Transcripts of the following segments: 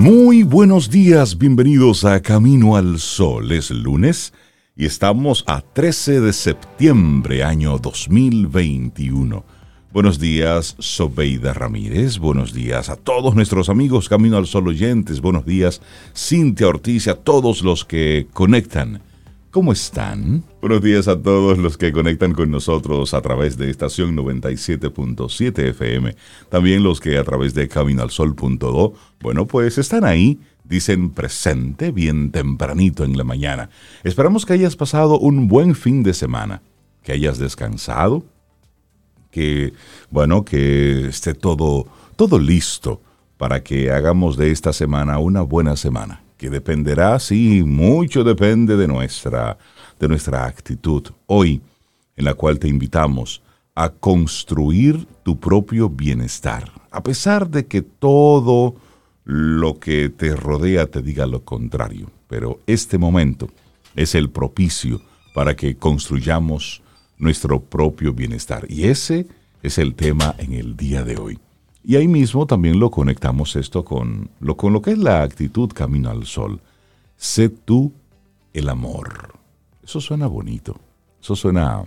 Muy buenos días, bienvenidos a Camino al Sol. Es lunes y estamos a 13 de septiembre, año 2021. Buenos días, Sobeida Ramírez. Buenos días a todos nuestros amigos Camino al Sol oyentes. Buenos días, Cintia Ortiz a todos los que conectan ¿Cómo están? Buenos días a todos los que conectan con nosotros a través de estación 97.7 FM. También los que a través de caminalsol.do. Bueno, pues están ahí, dicen presente bien tempranito en la mañana. Esperamos que hayas pasado un buen fin de semana, que hayas descansado, que, bueno, que esté todo, todo listo para que hagamos de esta semana una buena semana que dependerá, sí, mucho depende de nuestra, de nuestra actitud hoy, en la cual te invitamos a construir tu propio bienestar, a pesar de que todo lo que te rodea te diga lo contrario. Pero este momento es el propicio para que construyamos nuestro propio bienestar. Y ese es el tema en el día de hoy. Y ahí mismo también lo conectamos esto con lo, con lo que es la actitud camino al sol. Sé tú el amor. Eso suena bonito. Eso suena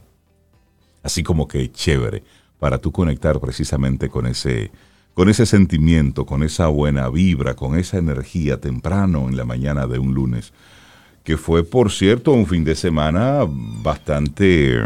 así como que chévere para tú conectar precisamente con ese, con ese sentimiento, con esa buena vibra, con esa energía temprano en la mañana de un lunes, que fue, por cierto, un fin de semana bastante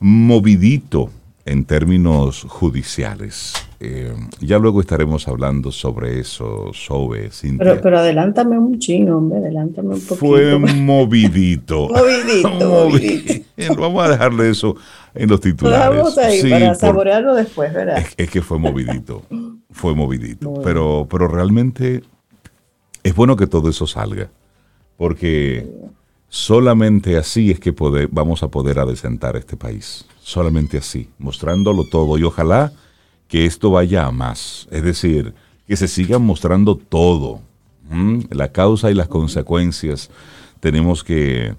movidito en términos judiciales. Eh, ya luego estaremos hablando sobre eso, sobre Pero, pero adelántame un chino, hombre, adelántame un poquito. Fue movidito. movidito, movidito. Vamos a dejarle eso en los titulares. vamos ahí para saborearlo después, ¿verdad? Es, que fue movidito, fue movidito. Pero, pero realmente es bueno que todo eso salga, porque solamente así es que vamos a poder adecentar este país. Solamente así, mostrándolo todo y ojalá que esto vaya a más. Es decir, que se siga mostrando todo. La causa y las consecuencias. Tenemos que,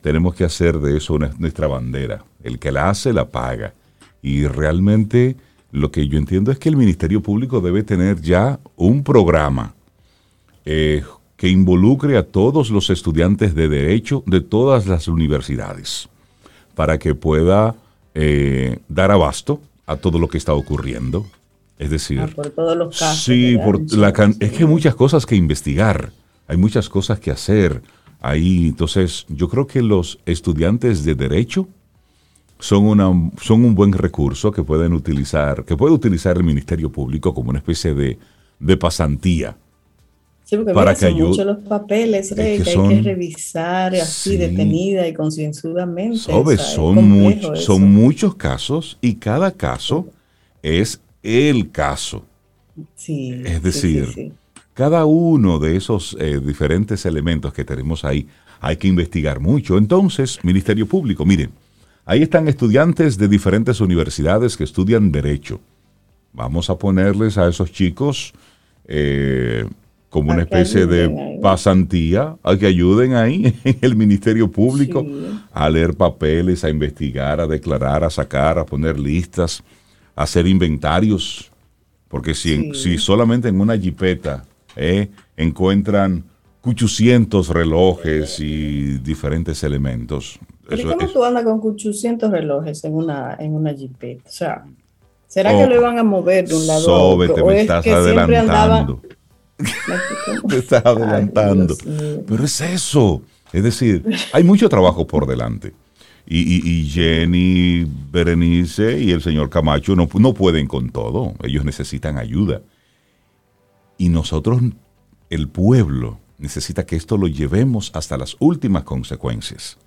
tenemos que hacer de eso nuestra bandera. El que la hace, la paga. Y realmente lo que yo entiendo es que el Ministerio Público debe tener ya un programa eh, que involucre a todos los estudiantes de derecho de todas las universidades para que pueda eh, dar abasto a todo lo que está ocurriendo. Es decir, ah, por todos los casos. Sí, por la es que hay muchas cosas que investigar, hay muchas cosas que hacer. Ahí, entonces, yo creo que los estudiantes de derecho son, una, son un buen recurso que pueden utilizar, que puede utilizar el Ministerio Público como una especie de, de pasantía. Sí, porque para que ayude. mucho los papeles que, hay que revisar así detenida y concienzudamente. son, son muchos casos y cada caso es el caso. Sí, es decir, cada uno de esos eh, diferentes elementos que tenemos ahí hay que investigar mucho. Entonces, Ministerio Público, miren, ahí están estudiantes de diferentes universidades que estudian derecho. Vamos a ponerles a esos chicos eh, como una especie de pasantía, a que ayuden ahí en el Ministerio Público a leer papeles, a investigar, a declarar, a sacar, a poner listas, a hacer inventarios. Porque si, si solamente en una jipeta eh, encuentran 800 relojes y diferentes elementos. ¿Pero cómo tú andas con 800 relojes en una, en una jipeta? O sea, ¿será que oh, lo iban a mover de un lado a otro? te me estás adelantando. Te estás adelantando. Pero es eso. Es decir, hay mucho trabajo por delante. Y, Jenny, Berenice y el señor Camacho no, no pueden con todo. Ellos necesitan ayuda. Y nosotros, el pueblo, necesita que esto lo llevemos hasta las últimas consecuencias.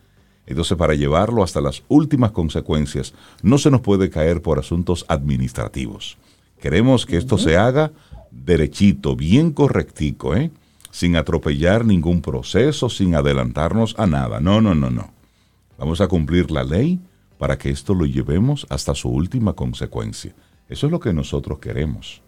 Entonces, para llevarlo hasta las últimas consecuencias, no se nos puede caer por asuntos administrativos. Queremos que esto se haga derechito, bien correctico, ¿eh? sin atropellar ningún proceso, sin adelantarnos a nada. No, no, no, no. Vamos a cumplir la ley para que esto lo llevemos hasta su última consecuencia. Eso es lo que nosotros queremos.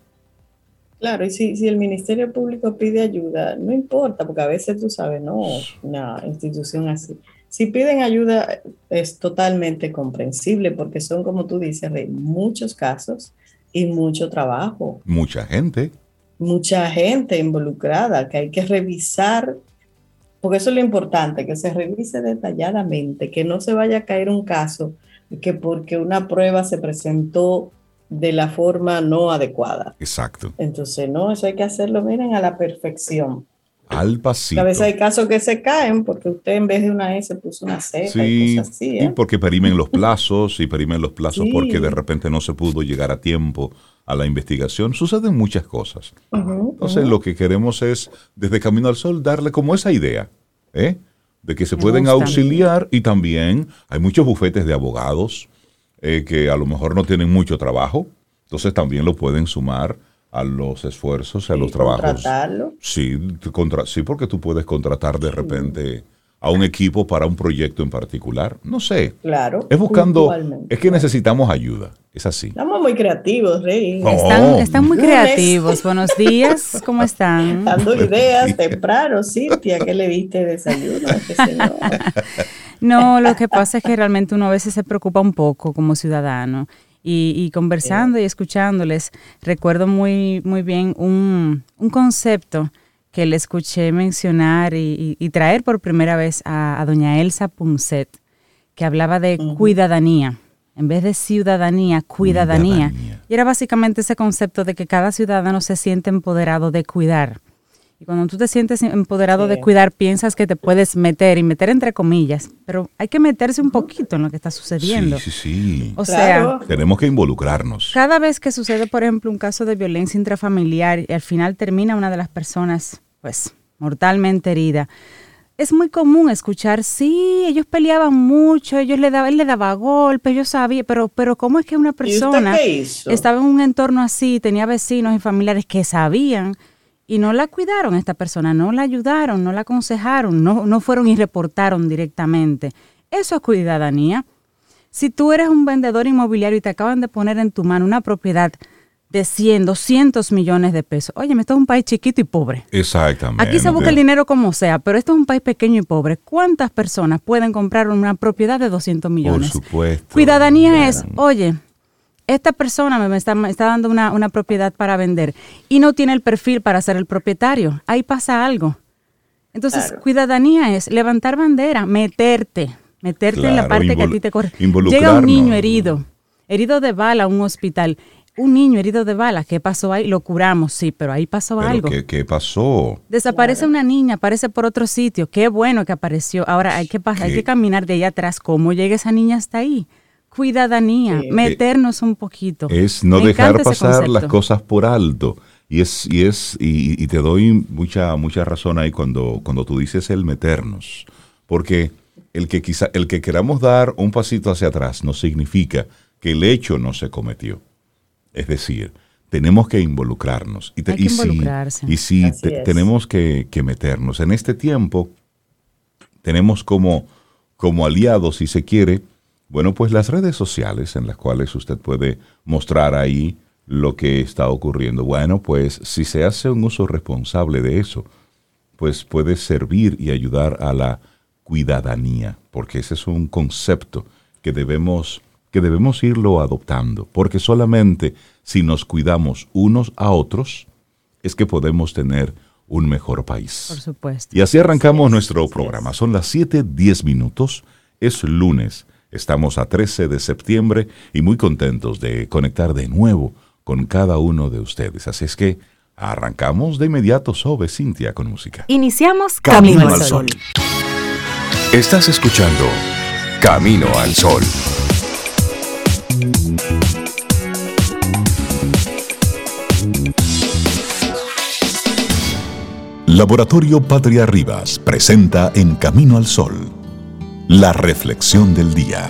Claro, y si, si el Ministerio Público pide ayuda, no importa, porque a veces tú sabes, no, una institución así. Si piden ayuda es totalmente comprensible porque son, como tú dices, muchos casos y mucho trabajo. Mucha gente. mucha gente involucrada, que hay que revisar, porque eso es lo importante, que se revise detalladamente, que no se vaya a caer un caso que porque una prueba se presentó de la forma no adecuada. Exacto. Entonces, no, eso hay que hacerlo, miren, a la perfección. Al pasito. A veces hay casos que se caen porque usted en vez de una S puso una Z y cosas así. Y ¿eh? porque perimen los plazos y perimen los plazos porque de repente no se pudo llegar a tiempo a la investigación. Suceden muchas cosas. Entonces, lo que queremos es, desde Camino al Sol, darle como esa idea, ¿eh? De que se pueden auxiliar y también hay muchos bufetes de abogados eh, que a lo mejor no tienen mucho trabajo. Entonces, también lo pueden sumar a los esfuerzos, a los trabajos. Contratarlo. Sí, contra, sí, porque tú puedes contratar de repente a un equipo para un proyecto en particular. No sé. Claro. Es buscando, es que necesitamos ayuda. Es así. Estamos muy creativos, Rey. No. Están, están muy creativos. Buenos días, ¿cómo están? Dando ideas temprano, Cintia, ¿qué le diste de desayuno? No, lo que pasa es que realmente uno a veces se preocupa un poco como ciudadano. Y, y conversando y escuchándoles, recuerdo muy, muy bien un, un concepto que le escuché mencionar y, y- y traer por primera vez a, a doña Elsa Punset, que hablaba de cuidadanía. En vez de ciudadanía, cuidadanía. Cuidadanía. Y era básicamente ese concepto de que cada ciudadano se siente empoderado de cuidar. Y cuando tú te sientes empoderado de cuidar, piensas que te puedes meter, y meter entre comillas, pero hay que meterse un poquito en lo que está sucediendo. Sí, sí, sí. O Claro. sea, Tenemos que involucrarnos. cada vez que sucede, por ejemplo, un caso de violencia intrafamiliar y al final termina una de las personas, pues, mortalmente herida, es muy común escuchar, sí, ellos peleaban mucho, ellos le daban, él le daba golpes, yo sabía, pero, pero ¿cómo es que una ¿Y usted persona estaba en un entorno así, tenía vecinos y familiares que sabían y no la cuidaron esta persona, no la ayudaron, no la aconsejaron, no, no fueron y reportaron directamente? Eso es cuidadanía. Si tú eres un vendedor inmobiliario y te acaban de poner en tu mano una propiedad de 100, 200 millones de pesos, oye, esto es un país chiquito y pobre. Exactamente. Aquí se busca el dinero como sea, pero esto es un país pequeño y pobre. ¿Cuántas personas pueden comprar una propiedad de 200 Por millones? supuesto. Cuidadanía es, oye, esta persona me está, me está dando una, una propiedad para vender y no tiene el perfil para ser el propietario. Ahí pasa algo. Entonces, Claro. cuidadanía es levantar bandera, meterte, meterte en la parte que a ti te corre. Llega un niño herido, herido de bala a un hospital. Un niño herido de bala, ¿qué pasó ahí? Lo curamos, sí, pero ahí pasó Pero algo. ¿qué, qué pasó? Desaparece una niña, aparece por otro sitio. Qué bueno que apareció. Ahora hay que, hay que caminar de allá atrás. ¿Cómo llega esa niña hasta ahí? Cuidadanía, Sí. meternos un poquito. Es no Me dejar pasar las cosas por alto. Y es, y es, y, y te doy mucha, mucha razón ahí cuando, cuando tú dices el meternos. Porque el que quizá, el que queramos dar un pasito hacia atrás no significa que el hecho no se cometió. Es decir, tenemos que involucrarnos. Y, te- Hay que y si- involucrarse. y te- tenemos que, que meternos. En este tiempo tenemos como, como aliados, si se quiere, bueno, pues las redes sociales en las cuales usted puede mostrar ahí lo que está ocurriendo. Bueno, pues si se hace un uso responsable de eso, pues puede servir y ayudar a la cuidadanía, porque ese es un concepto que debemos, que debemos irlo adoptando, porque solamente si nos cuidamos unos a otros es que podemos tener un mejor país. Por supuesto. Y así arrancamos nuestro programa. Son las 7:10 minutos. Es lunes. Estamos a 13 de septiembre y muy contentos de conectar de nuevo con cada uno de ustedes. Así es que arrancamos de inmediato sobre Cintia con música. Iniciamos Camino Camino, al al Sol. Estás escuchando Camino al Sol. Laboratorio Patria Rivas presenta En Camino al Sol, la reflexión del día.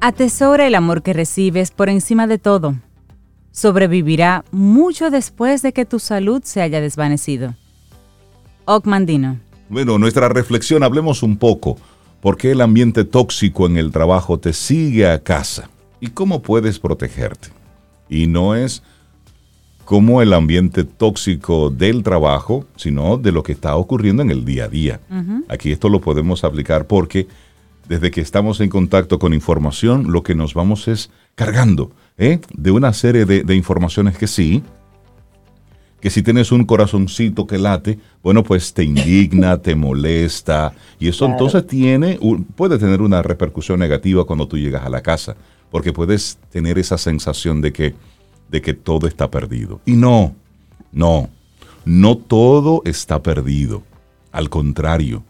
Atesora el amor que recibes por encima de todo. Sobrevivirá mucho después de que tu salud se haya desvanecido. Ogmandino. Bueno, nuestra reflexión, hablemos un poco. ¿Por qué el ambiente tóxico en el trabajo te sigue a casa? ¿Y cómo puedes protegerte? Y no es como el ambiente tóxico del trabajo, sino de lo que está ocurriendo en el día a día. Aquí esto lo podemos aplicar porque desde que estamos en contacto con información, lo que nos vamos es cargando ¿eh? de una serie de, informaciones que sí, que si tienes un corazoncito que late, bueno, pues te indigna, te molesta, y eso entonces tiene, puede tener una repercusión negativa cuando tú llegas a la casa, porque puedes tener esa sensación de que de que todo está perdido. Y no, no, no todo está perdido. Al contrario,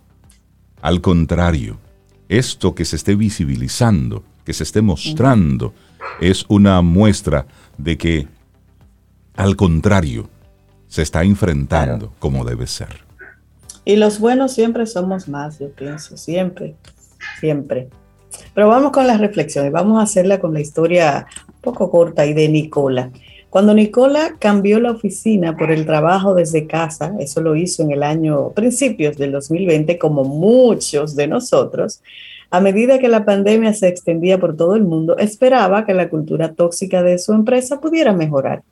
al contrario, esto que se esté visibilizando, que se esté mostrando, es una muestra de que, al contrario, se está enfrentando como debe ser. Y los buenos siempre somos más, yo pienso, siempre, siempre. Pero vamos con la reflexión y vamos a hacerla con la historia un poco corta y de Nicola. Cuando Nicola cambió la oficina por el trabajo desde casa, eso lo hizo en el año principios del 2020, como muchos de nosotros, a medida que la pandemia se extendía por todo el mundo, esperaba que la cultura tóxica de su empresa pudiera mejorar.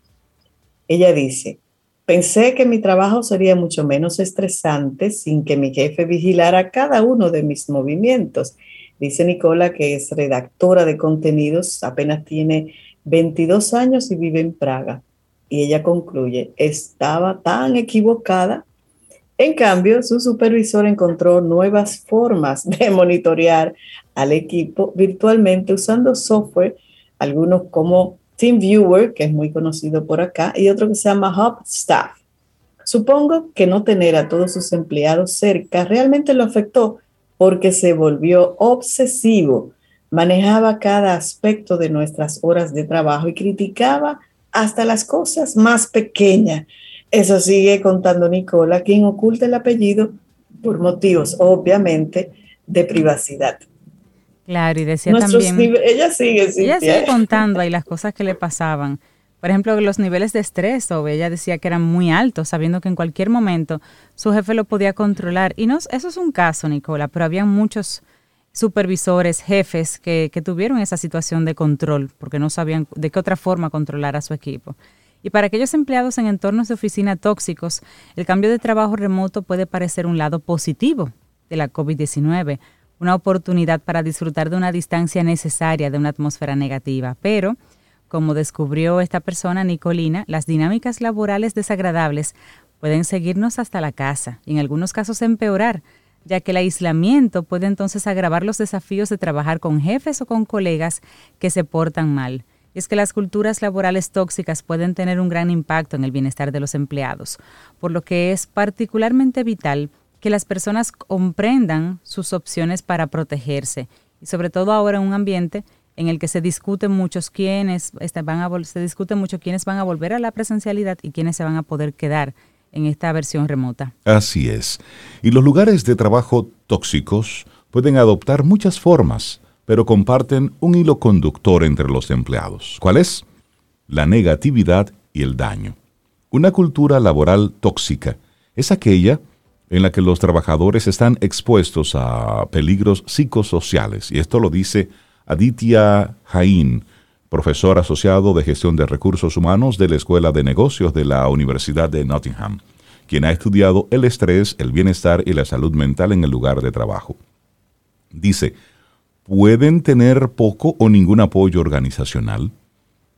Ella dice, pensé que mi trabajo sería mucho menos estresante sin que mi jefe vigilara cada uno de mis movimientos Dice Nicola que es redactora de contenidos, apenas tiene 22 años y vive en Praga. Y ella concluye, estaba tan equivocada. En cambio, su supervisor encontró nuevas formas de monitorear al equipo virtualmente usando software, algunos como TeamViewer, que es muy conocido por acá, y otro que se llama HubStaff. Supongo que no tener a todos sus empleados cerca realmente lo afectó porque se volvió obsesivo, manejaba cada aspecto de nuestras horas de trabajo y criticaba hasta las cosas más pequeñas. Eso sigue contando Nicola, quien oculta el apellido por motivos, obviamente, de privacidad. Claro, y decía también... Ella sigue, ella sigue contando ahí las cosas que le pasaban. Por ejemplo, los niveles de estrés, o ella decía que eran muy altos, sabiendo que en cualquier momento su jefe lo podía controlar. Y no, eso es un caso, Nicola, pero había muchos supervisores, jefes que, que tuvieron esa situación de control, porque no sabían de qué otra forma controlar a su equipo. Y para aquellos empleados en entornos de oficina tóxicos, el cambio de trabajo remoto puede parecer un lado positivo de la COVID-19, una oportunidad para disfrutar de una distancia necesaria de una atmósfera negativa. Pero como descubrió esta persona, Nicolina, las dinámicas laborales desagradables pueden seguirnos hasta la casa y en algunos casos empeorar, ya que el aislamiento puede entonces agravar los desafíos de trabajar con jefes o con colegas que se portan mal. Y es que las culturas laborales tóxicas pueden tener un gran impacto en el bienestar de los empleados, por lo que es particularmente vital que las personas comprendan sus opciones para protegerse, y sobre todo ahora en un ambiente en el que se discute muchos quiénes este, van a se discute mucho quiénes van a volver a la presencialidad y quiénes se van a poder quedar en esta versión remota. Así es. Y los lugares de trabajo tóxicos pueden adoptar muchas formas, pero comparten un hilo conductor entre los empleados. ¿Cuál es? La negatividad y el daño. Una cultura laboral tóxica es aquella en la que los trabajadores están expuestos a peligros psicosociales, y esto lo dice Aditya Jain, profesor asociado de gestión de recursos humanos de la Escuela de Negocios de la Universidad de Nottingham, quien ha estudiado el estrés, el bienestar y la salud mental en el lugar de trabajo. Dice, pueden tener poco o ningún apoyo organizacional,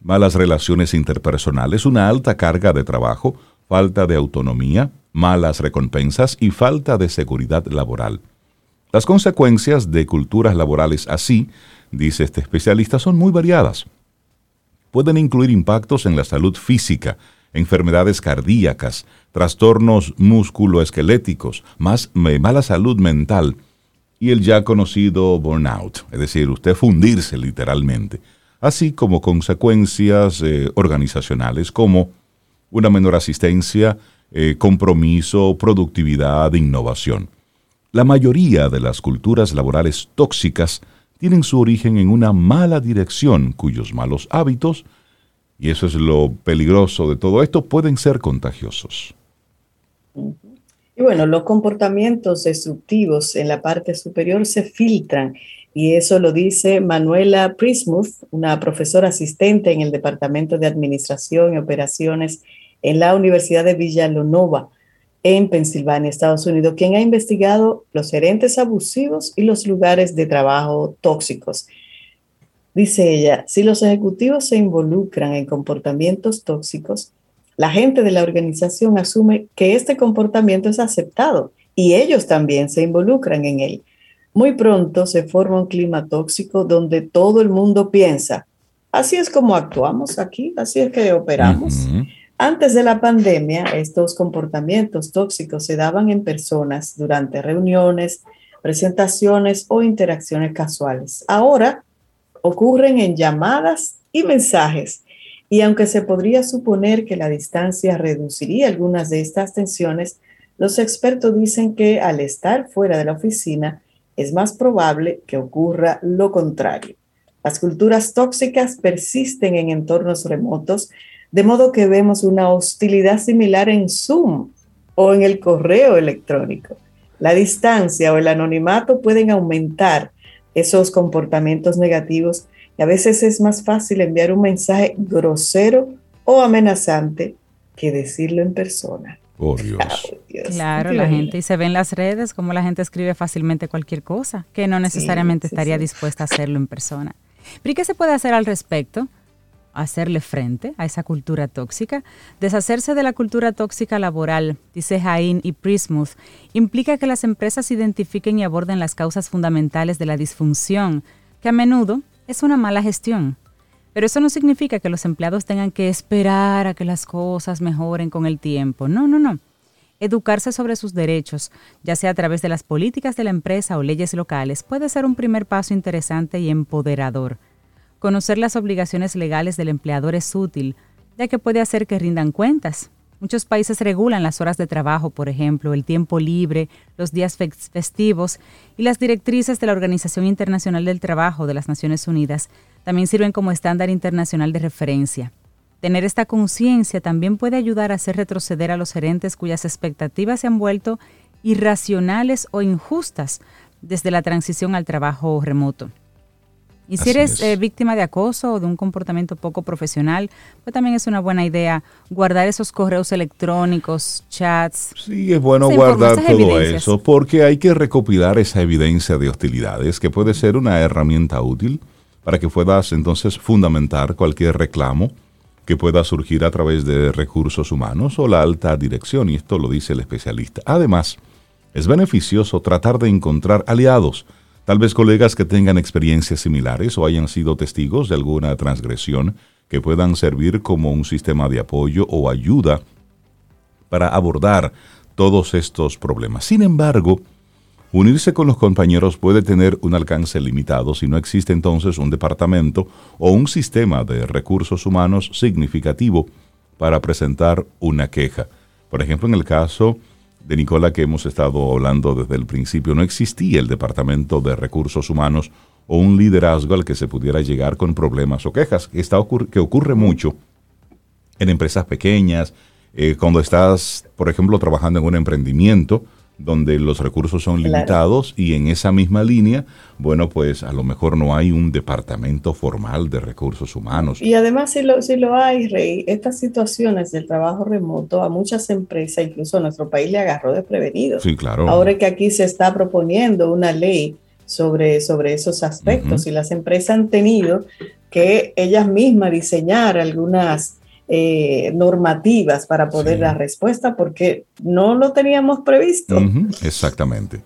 malas relaciones interpersonales, una alta carga de trabajo, falta de autonomía, malas recompensas y falta de seguridad laboral. Las consecuencias de culturas laborales así dice este especialista, son muy variadas. Pueden incluir impactos en la salud física, enfermedades cardíacas, trastornos musculoesqueléticos, más mala salud mental y el ya conocido burnout, es decir, usted fundirse literalmente, así como consecuencias eh, organizacionales como una menor asistencia, eh, compromiso, productividad, innovación. La mayoría de las culturas laborales tóxicas tienen su origen en una mala dirección cuyos malos hábitos, y eso es lo peligroso de todo esto, pueden ser contagiosos. Y bueno, los comportamientos destructivos en la parte superior se filtran y eso lo dice Manuela Prismuth, una profesora asistente en el Departamento de Administración y Operaciones en la Universidad de Villalonova en Pensilvania, Estados Unidos, quien ha investigado los gerentes abusivos y los lugares de trabajo tóxicos. Dice ella, si los ejecutivos se involucran en comportamientos tóxicos, la gente de la organización asume que este comportamiento es aceptado y ellos también se involucran en él. Muy pronto se forma un clima tóxico donde todo el mundo piensa, así es como actuamos aquí, así es que operamos. Antes de la pandemia, estos comportamientos tóxicos se daban en personas durante reuniones, presentaciones o interacciones casuales. Ahora ocurren en llamadas y mensajes. Y aunque se podría suponer que la distancia reduciría algunas de estas tensiones, los expertos dicen que al estar fuera de la oficina es más probable que ocurra lo contrario. Las culturas tóxicas persisten en entornos remotos de modo que vemos una hostilidad similar en Zoom o en el correo electrónico. La distancia o el anonimato pueden aumentar esos comportamientos negativos y a veces es más fácil enviar un mensaje grosero o amenazante que decirlo en persona. Por Dios. Claro, la gente, y se ve en las redes como la gente escribe fácilmente cualquier cosa, que no necesariamente estaría dispuesta a hacerlo en persona. ¿Pero qué se puede hacer al respecto? Hacerle frente a esa cultura tóxica. Deshacerse de la cultura tóxica laboral, dice Jain y Prismuth, implica que las empresas identifiquen y aborden las causas fundamentales de la disfunción, que a menudo es una mala gestión. Pero eso no significa que los empleados tengan que esperar a que las cosas mejoren con el tiempo. No, no, no. Educarse sobre sus derechos, ya sea a través de las políticas de la empresa o leyes locales, puede ser un primer paso interesante y empoderador. Conocer las obligaciones legales del empleador es útil, ya que puede hacer que rindan cuentas. Muchos países regulan las horas de trabajo, por ejemplo, el tiempo libre, los días festivos y las directrices de la Organización Internacional del Trabajo de las Naciones Unidas también sirven como estándar internacional de referencia. Tener esta conciencia también puede ayudar a hacer retroceder a los gerentes cuyas expectativas se han vuelto irracionales o injustas desde la transición al trabajo remoto. Y si eres eh, víctima de acoso o de un comportamiento poco profesional, pues también es una buena idea guardar esos correos electrónicos, chats. Sí, es bueno guardar todo eso porque hay que recopilar esa evidencia de hostilidades que puede ser una herramienta útil para que puedas entonces fundamentar cualquier reclamo que pueda surgir a través de recursos humanos o la alta dirección, y esto lo dice el especialista. Además, es beneficioso tratar de encontrar aliados Tal vez colegas que tengan experiencias similares o hayan sido testigos de alguna transgresión que puedan servir como un sistema de apoyo o ayuda para abordar todos estos problemas. Sin embargo, unirse con los compañeros puede tener un alcance limitado si no existe entonces un departamento o un sistema de recursos humanos significativo para presentar una queja. Por ejemplo, en el caso de Nicola que hemos estado hablando desde el principio, no existía el Departamento de Recursos Humanos o un liderazgo al que se pudiera llegar con problemas o quejas, que, está que ocurre mucho en empresas pequeñas, eh, cuando estás, por ejemplo, trabajando en un emprendimiento, donde los recursos son limitados y en esa misma línea, bueno, pues a lo mejor no hay un departamento formal de recursos humanos. Y además, si lo, si lo hay, Rey, estas situaciones del trabajo remoto a muchas empresas, incluso a nuestro país, le agarró desprevenido. Sí, claro. Ahora que aquí se está proponiendo una ley sobre, sobre esos aspectos y las empresas han tenido que ellas mismas diseñar algunas eh, normativas para poder dar respuesta porque no lo teníamos previsto. exactamente.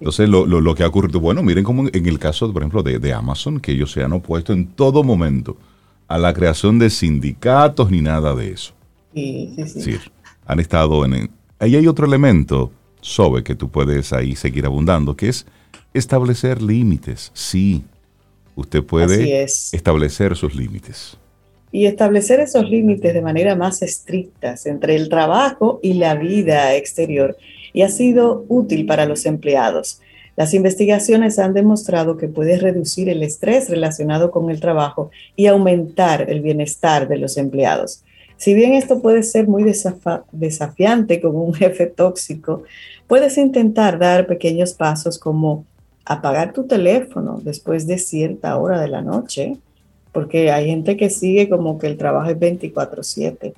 Entonces, lo, que ha ocurrido, bueno, miren como en el caso, por ejemplo, de, Amazon, que ellos se han opuesto en todo momento a la creación de sindicatos ni nada de eso. Sí, sí, sí. han estado en... Ahí hay otro elemento, Sobe, que tú puedes ahí seguir abundando, que es establecer límites. Sí, usted puede establecer sus límites y establecer esos límites de manera más estrictas entre el trabajo y la vida exterior y ha sido útil para los empleados. Las investigaciones han demostrado que puede reducir el estrés relacionado con el trabajo y aumentar el bienestar de los empleados. Si bien esto puede ser muy desafiante con un jefe tóxico, puedes intentar dar pequeños pasos como apagar tu teléfono después de cierta hora de la noche, porque hay gente que sigue como que el trabajo es 24/7.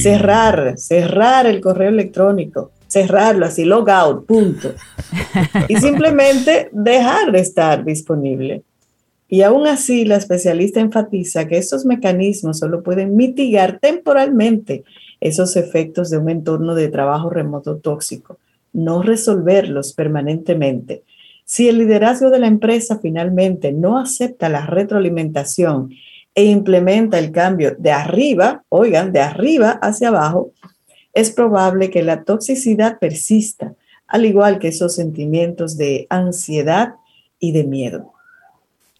Cerrar, cerrar el correo electrónico, cerrarlo así, log out, punto. y simplemente dejar de estar disponible. Y aún así, la especialista enfatiza que estos mecanismos solo pueden mitigar temporalmente esos efectos de un entorno de trabajo remoto tóxico, no resolverlos permanentemente. Si el liderazgo de la empresa finalmente no acepta la retroalimentación e implementa el cambio de arriba, oigan, de arriba hacia abajo, es probable que la toxicidad persista, al igual que esos sentimientos de ansiedad y de miedo.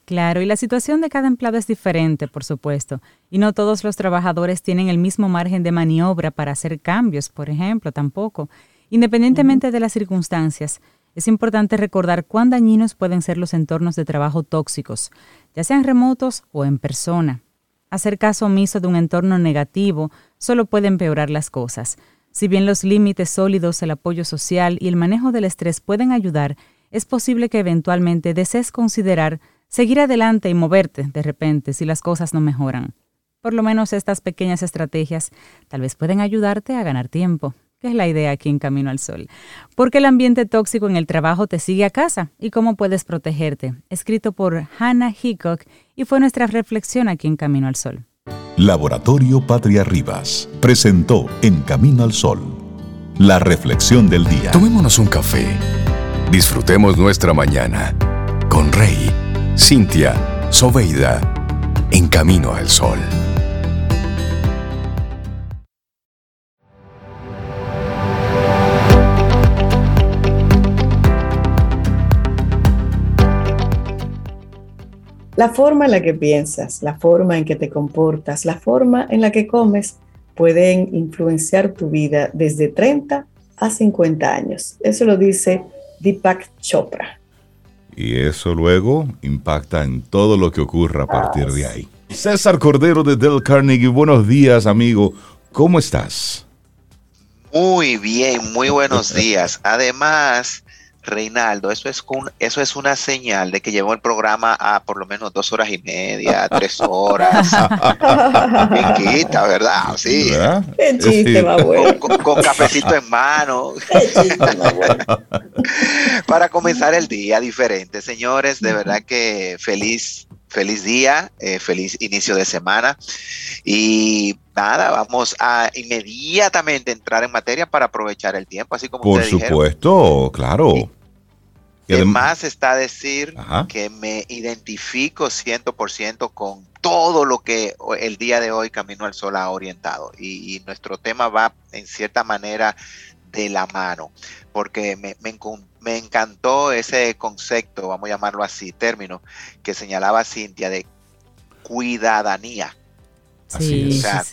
Claro, y la situación de cada empleado es diferente, por supuesto, y no todos los trabajadores tienen el mismo margen de maniobra para hacer cambios, por ejemplo, tampoco. Independientemente de las circunstancias, es importante recordar cuán dañinos pueden ser los entornos de trabajo tóxicos, ya sean remotos o en persona. Hacer caso omiso de un entorno negativo solo puede empeorar las cosas. Si bien los límites sólidos, el apoyo social y el manejo del estrés pueden ayudar, es posible que eventualmente desees considerar seguir adelante y moverte de repente si las cosas no mejoran. Por lo menos estas pequeñas estrategias tal vez pueden ayudarte a ganar tiempo que es la idea aquí en Camino al Sol. Porque el ambiente tóxico en el trabajo te sigue a casa y cómo puedes protegerte. Escrito por Hannah Hickok y fue nuestra reflexión aquí en Camino al Sol. Laboratorio Patria Rivas presentó En Camino al Sol la reflexión del día. Tomémonos un café. Disfrutemos nuestra mañana con Rey, Cintia, Soveida, en Camino al Sol. La forma en la que piensas, la forma en que te comportas, la forma en la que comes pueden influenciar tu vida desde 30 a 50 años. Eso lo dice Deepak Chopra. Y eso luego impacta en todo lo que ocurra a partir de ahí. César Cordero de Del Carnegie, buenos días amigo, ¿cómo estás? Muy bien, muy buenos días. Además, Reinaldo, eso es, eso es una señal de que llevó el programa a por lo menos dos horas y media, tres horas. quita, ¿verdad? Sí. Qué chiste bueno. Con, cafecito en mano. Para comenzar el día diferente, señores, de verdad que feliz feliz día, eh, feliz inicio de semana. Y nada, vamos a inmediatamente entrar en materia para aprovechar el tiempo, así como Por supuesto, claro. Y además está decir que me identifico 100% con todo lo que el día de hoy Camino al Sol ha orientado. Y, nuestro tema va en cierta manera de la mano, porque me, me, me encantó ese concepto, vamos a llamarlo así, término, que señalaba Cintia de cuidadanía. Sí, o sea,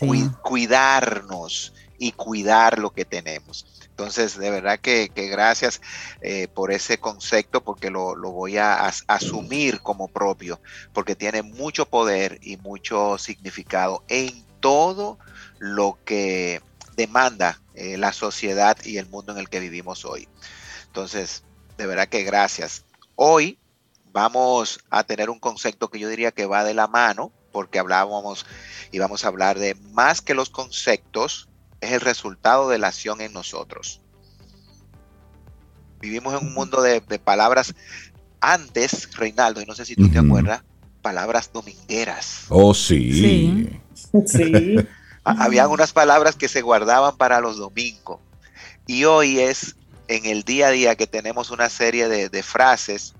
cuidarnos y cuidar lo que tenemos. Entonces, de verdad que, gracias eh, por ese concepto, porque lo, voy a asumir como propio, porque tiene mucho poder y mucho significado en todo lo que demanda eh, la sociedad y el mundo en el que vivimos hoy. Entonces, de verdad que gracias. Hoy vamos a tener un concepto que yo diría que va de la mano, porque hablábamos y vamos a hablar de más que los conceptos, es el resultado de la acción en nosotros. Vivimos en un mundo de, palabras antes, Reinaldo, y no sé si tú te acuerdas, palabras domingueras. Oh, sí. Sí. sí. Habían unas palabras que se guardaban para los domingos. Y hoy es en el día a día que tenemos una serie de, frases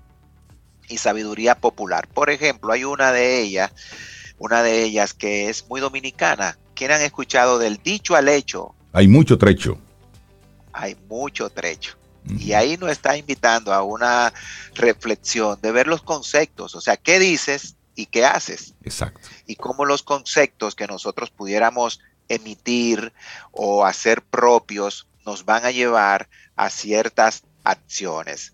y sabiduría popular. Por ejemplo, hay una de ellas, una de ellas que es muy dominicana. ¿Quién han escuchado del dicho al hecho? Hay mucho trecho. Hay mucho trecho. Y ahí nos está invitando a una reflexión de ver los conceptos, o sea, qué dices y qué haces. Exacto. Y cómo los conceptos que nosotros pudiéramos emitir o hacer propios nos van a llevar a ciertas acciones.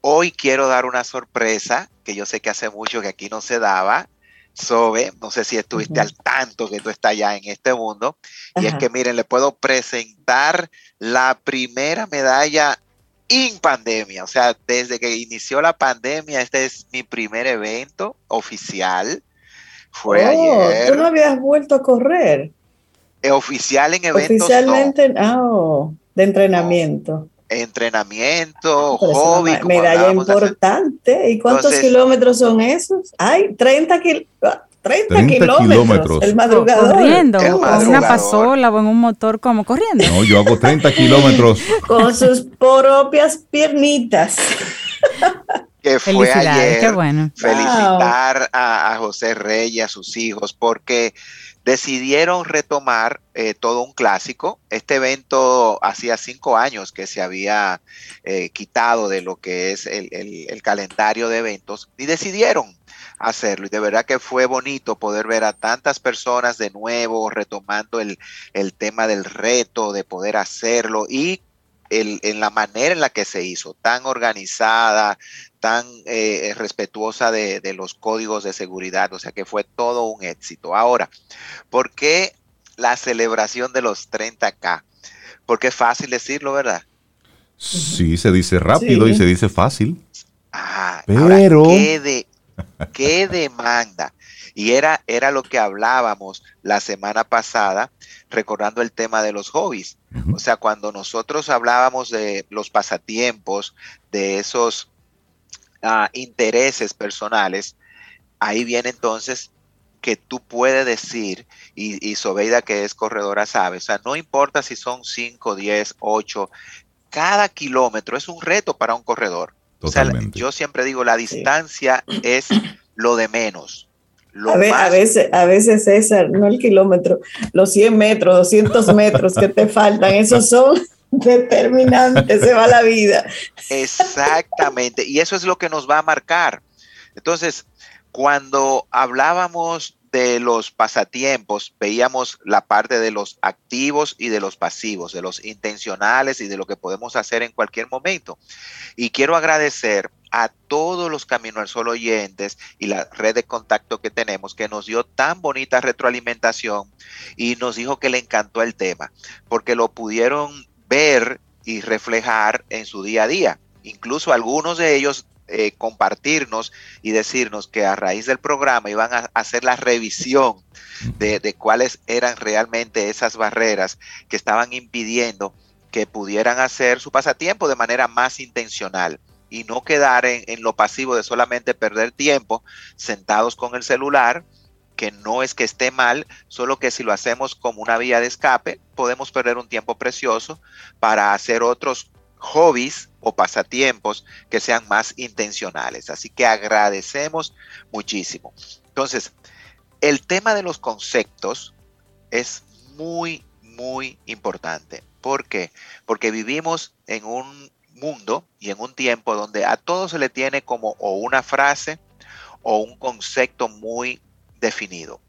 Hoy quiero dar una sorpresa que yo sé que hace mucho que aquí no se daba. Sobe, no sé si estuviste al tanto que tú estás ya en este mundo, y es que miren, le puedo presentar la primera medalla en pandemia, o sea, desde que inició la pandemia, este es mi primer evento oficial. Fue oh, ayer. ¿Tú no habías vuelto a correr? Eh, oficial en eventos. Oficialmente, oh, de entrenamiento. entrenamiento, hobby. medalla importante. ¿Y cuántos kilómetros son esos? Ay, 30 kilómetros. 30, kilómetros, El madrugador. Corriendo, en una pasola o en un motor, como corriendo. No, yo hago 30 kilómetros. Con sus propias piernitas. que fue ayer. Qué bueno. Felicitar a, José Reyes y a sus hijos porque decidieron retomar eh, todo un clásico. Este evento hacía cinco años que se había eh, quitado de lo que es el, calendario de eventos y decidieron hacerlo. Y de verdad que fue bonito poder ver a tantas personas de nuevo retomando el, el tema del reto, de poder hacerlo y en la manera en la que se hizo, tan organizada, tan eh, respetuosa de, los códigos de seguridad, o sea que fue todo un éxito. Ahora, ¿por qué la celebración de los 30K? Porque es fácil decirlo, ¿verdad? Sí, se dice rápido y se dice fácil. Ah, pero... ¿qué, ¿qué demanda? Y era, era lo que hablábamos la semana pasada, recordando el tema de los hobbies. O sea, cuando nosotros hablábamos de los pasatiempos, de esos ah, intereses personales, ahí viene entonces que tú puedes decir, y, y Sobeida que es corredora sabe, o sea, no importa si son 5, 10, 8, cada kilómetro es un reto para un corredor. O sea, yo siempre digo, la distancia es lo de menos a, veces, a veces, César, no el kilómetro, los 100 metros, 200 metros que te faltan, esos son determinantes, se va la vida. Exactamente, y eso es lo que nos va a marcar. Entonces, cuando hablábamos de los pasatiempos, veíamos la parte de los activos y de los pasivos, de los intencionales y de lo que podemos hacer en cualquier momento. Y quiero agradecer a todos los Camino al Sol oyentes y la red de contacto que tenemos que nos dio tan bonita retroalimentación y nos dijo que le encantó el tema, porque lo pudieron ver y reflejar en su día a día. Incluso algunos de ellos eh, compartirnos y decirnos que a raíz del programa iban a hacer la revisión de, de cuáles eran realmente esas barreras que estaban impidiendo que pudieran hacer su pasatiempo de manera más intencional y no quedar en, lo pasivo de solamente perder tiempo sentados con el celular, que no es que esté mal, solo que si lo hacemos como una vía de escape, podemos perder un tiempo precioso para hacer otros hobbies o pasatiempos que sean más intencionales. Así que agradecemos muchísimo. Entonces, el tema de los conceptos es muy, muy importante. ¿Por qué? Porque vivimos en un mundo y en un tiempo donde a todo se le tiene como o una frase o un concepto muy definido.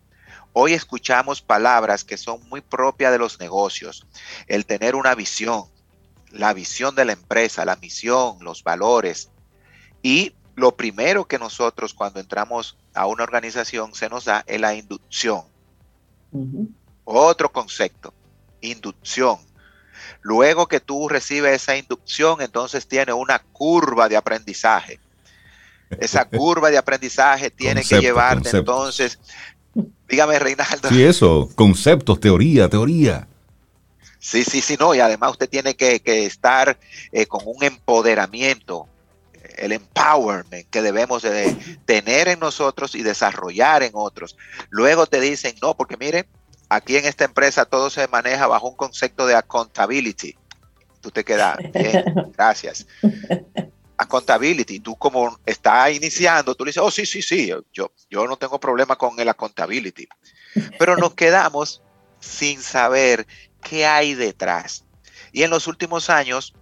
Hoy escuchamos palabras que son muy propias de los negocios. El tener una visión, la visión de la empresa, la misión, los valores. Y lo primero que nosotros cuando entramos a una organización se nos da es la inducción. Otro concepto, inducción. Luego que tú recibes esa inducción, entonces tiene una curva de aprendizaje. Esa curva de aprendizaje tiene que llevarte entonces, dígame Reinaldo. Sí, eso, conceptos, teoría, teoría. Sí, sí, sí, no, y además usted tiene que, estar eh, con un empoderamiento, el empowerment que debemos de tener en nosotros y desarrollar en otros. Luego te dicen, no, porque mire, aquí en esta empresa todo se maneja bajo un concepto de accountability. Tú te quedas, bien, gracias. Accountability, tú como estás iniciando, tú le dices, oh, sí, sí, sí, yo, yo no tengo problema con el accountability. Pero nos quedamos sin saber qué hay detrás. Y en los últimos años,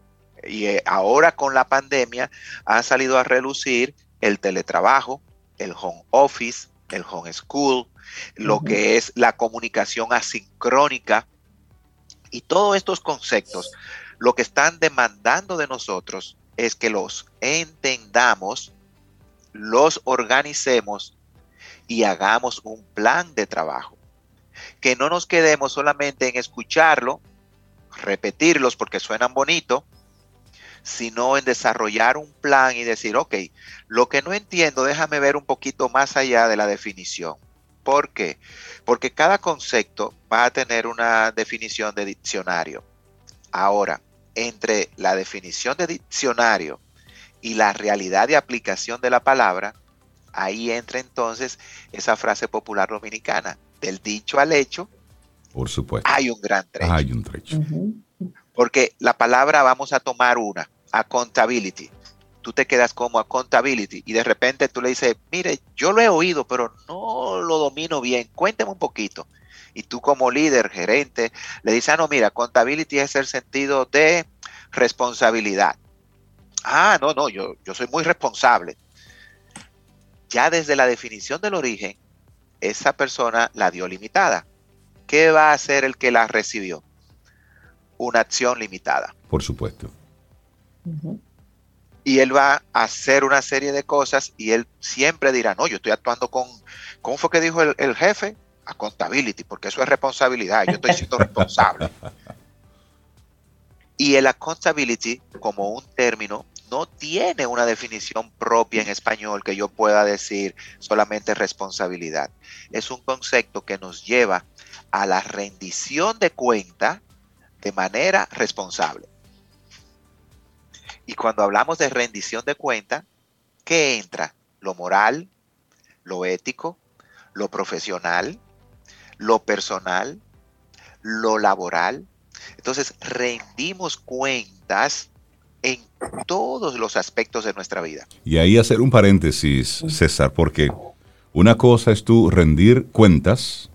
y eh, ahora con la pandemia, ha salido a relucir el teletrabajo, el home office, el home school, lo que es la comunicación asincrónica y todos estos conceptos, lo que están demandando de nosotros es que los entendamos, los organicemos y hagamos un plan de trabajo. Que no nos quedemos solamente en escucharlo, repetirlos porque suenan bonito, sino en desarrollar un plan y decir, ok, lo que no entiendo, déjame ver un poquito más allá de la definición. ¿Por qué? Porque cada concepto va a tener una definición de diccionario. Ahora, entre la definición de diccionario y la realidad de aplicación de la palabra, ahí entra entonces esa frase popular dominicana, del dicho al hecho. Por supuesto. Hay un gran trecho. Hay un trecho. Porque la palabra vamos a tomar una, accountability. Tú te quedas como accountability y de repente tú le dices, mire, yo lo he oído, pero no lo domino bien. Cuénteme un poquito. Y tú como líder, gerente, le dices, ah, no, mira, accountability es el sentido de responsabilidad. Ah, no, no, yo, yo soy muy responsable. Ya desde la definición del origen, esa persona la dio limitada. ¿Qué va a hacer el que la recibió? Una acción limitada. Por supuesto. Y él va a hacer una serie de cosas y él siempre dirá, no, yo estoy actuando con, ¿cómo fue que dijo el, el jefe? Accountability, porque eso es responsabilidad, yo estoy siendo responsable. Y el accountability, como un término, no tiene una definición propia en español que yo pueda decir solamente responsabilidad. Es un concepto que nos lleva a la rendición de cuenta de manera responsable. Y cuando hablamos de rendición de cuenta, ¿qué entra? Lo moral, lo ético, lo profesional, lo personal, lo laboral, entonces, rendimos cuentas en todos los aspectos de nuestra vida. Y ahí hacer un paréntesis, César, porque una cosa es tú rendir cuentas.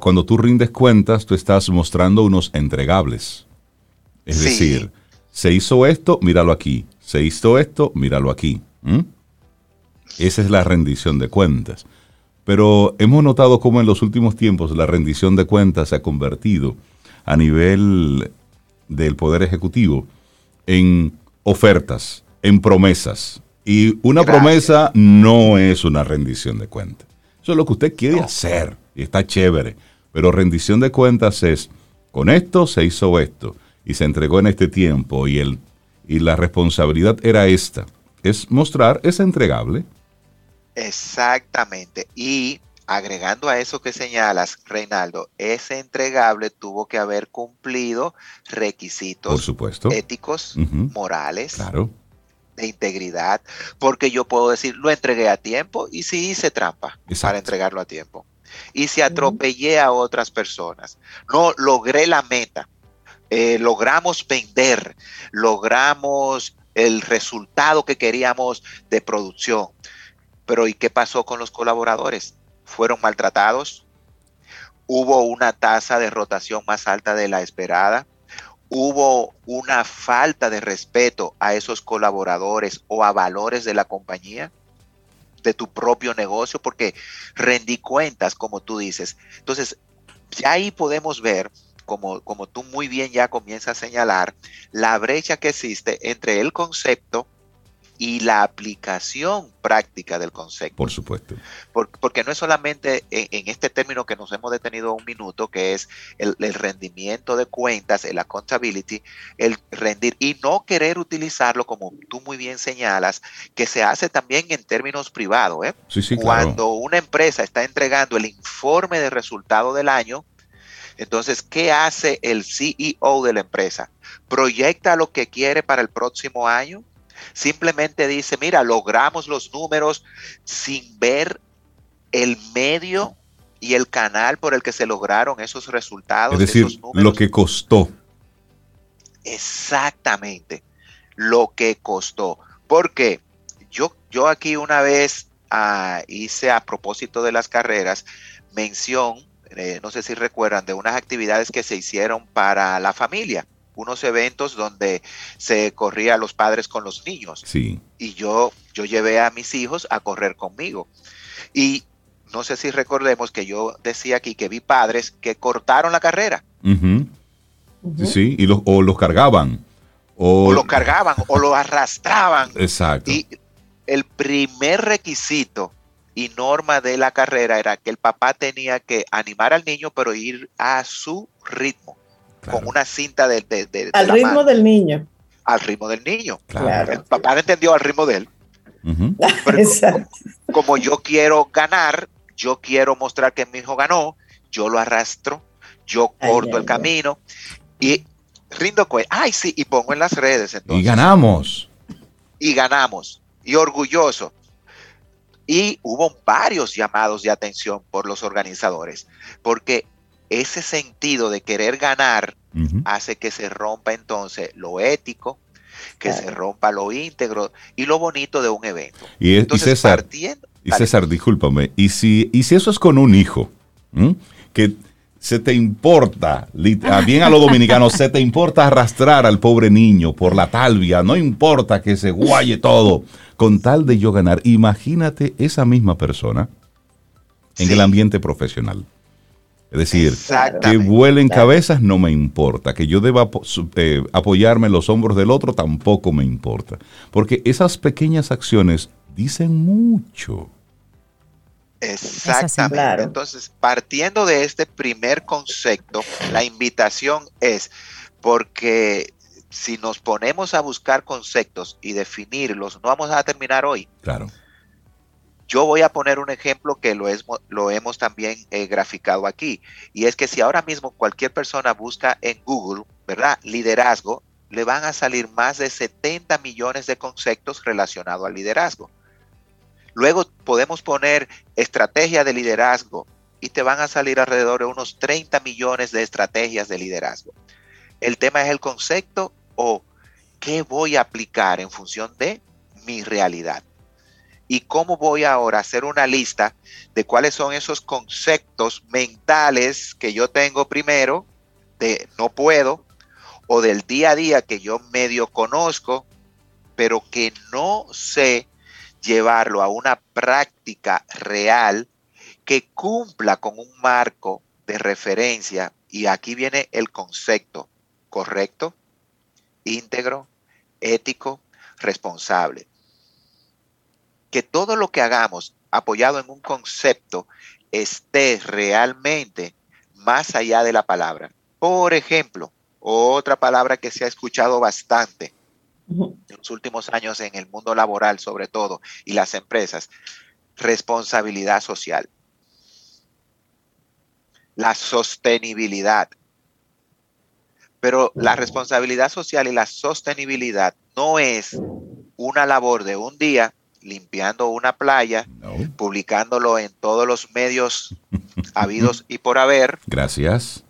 Cuando tú rindes cuentas, tú estás mostrando unos entregables. Es decir, se hizo esto, míralo aquí. Se hizo esto, míralo aquí. Esa es la rendición de cuentas. Pero hemos notado cómo en los últimos tiempos la rendición de cuentas se ha convertido a nivel del Poder Ejecutivo en ofertas, en promesas. Y una promesa no es una rendición de cuentas. Eso es lo que usted quiere hacer y está chévere. Pero rendición de cuentas es, con esto se hizo esto y se entregó en este tiempo y, el, y la responsabilidad era esta. Es mostrar, es entregable. Exactamente. Y agregando a eso que señalas, Reinaldo, ese entregable tuvo que haber cumplido requisitos éticos, morales, de integridad, porque yo puedo decir, lo entregué a tiempo y si hice trampa para entregarlo a tiempo. Y si atropellé a otras personas, no logré la meta, eh, logramos vender, logramos el resultado que queríamos de producción. Pero ¿y qué pasó con los colaboradores? Fueron maltratados, hubo una tasa de rotación más alta de la esperada, hubo una falta de respeto a esos colaboradores o a valores de la compañía, de tu propio negocio, porque rendí cuentas, como tú dices. Entonces, ya ahí podemos ver, como, como tú muy bien ya comienzas a señalar, la brecha que existe entre el concepto y la aplicación práctica del concepto. Por supuesto. porque no es solamente en, este término que nos hemos detenido un minuto, que es el, rendimiento de cuentas, el accountability, el rendir y no querer utilizarlo como tú muy bien señalas, que se hace también en términos privados. ¿eh? Sí, sí, Cuando una empresa está entregando el informe de resultado del año, entonces, ¿qué hace el CEO de la empresa? ¿Proyecta lo que quiere para el próximo año? Simplemente dice, mira, logramos los números sin ver el medio y el canal por el que se lograron esos resultados. Es decir, lo que costó. Exactamente, lo que costó. Porque yo, yo aquí una vez ah, hice a propósito de las carreras mención, eh, no sé si recuerdan, de unas actividades que se hicieron para la familia unos eventos donde se corría a los padres con los niños. Sí. Y yo, yo llevé a mis hijos a correr conmigo. Y no sé si recordemos que yo decía aquí que vi padres que cortaron la carrera. Sí, y los, o los cargaban. O, los cargaban o lo arrastraban. Exacto. Y el primer requisito y norma de la carrera era que el papá tenía que animar al niño, pero ir a su ritmo, con una cinta de... al ritmo del niño. Al ritmo del niño. El papá entendió al ritmo de él. como, yo quiero ganar, yo quiero mostrar que mi hijo ganó, yo lo arrastro, yo corto el camino y rindo cuenta. Ay, sí, y pongo en las redes. y ganamos. Y ganamos. Y orgulloso. Y hubo varios llamados de atención por los organizadores, porque ese sentido de querer ganar hace que se rompa entonces lo ético, que se rompa lo íntegro y lo bonito de un evento. Y, entonces, César, y César, discúlpame, y si, y si eso es con un hijo, que se te importa, bien a los dominicanos, se te importa arrastrar al pobre niño por la talvia, no importa que se guaye todo, con tal de yo ganar. Imagínate esa misma persona en el ambiente profesional. Es decir, que vuelen cabezas no me importa, que yo deba eh, apoyarme en los hombros del otro tampoco me importa, porque esas pequeñas acciones dicen mucho. Exactamente. Entonces, partiendo de este primer concepto, la invitación es porque si nos ponemos a buscar conceptos y definirlos, no vamos a terminar hoy. Claro. Yo voy a poner un ejemplo que lo, es, lo hemos también eh, graficado aquí, y es que si ahora mismo cualquier persona busca en Google, ¿verdad? Liderazgo, le van a salir más de 70 millones de conceptos relacionados al liderazgo. Luego podemos poner estrategia de liderazgo y te van a salir alrededor de unos 30 millones de estrategias de liderazgo. El tema es el concepto o qué voy a aplicar en función de mi realidad. Y cómo voy ahora a hacer una lista de cuáles son esos conceptos mentales que yo tengo primero de no puedo o del día a día que yo medio conozco, pero que no sé llevarlo a una práctica real que cumpla con un marco de referencia. Y aquí viene el concepto correcto, íntegro, ético, responsable. Que todo lo que hagamos apoyado en un concepto esté realmente más allá de la palabra. Por ejemplo, otra palabra que se ha escuchado bastante en los últimos años en el mundo laboral sobre todo y las empresas, responsabilidad social. La sostenibilidad. Pero la responsabilidad social y la sostenibilidad no es una labor de un día limpiando una playa, publicándolo en todos los medios habidos y por haber. Gracias.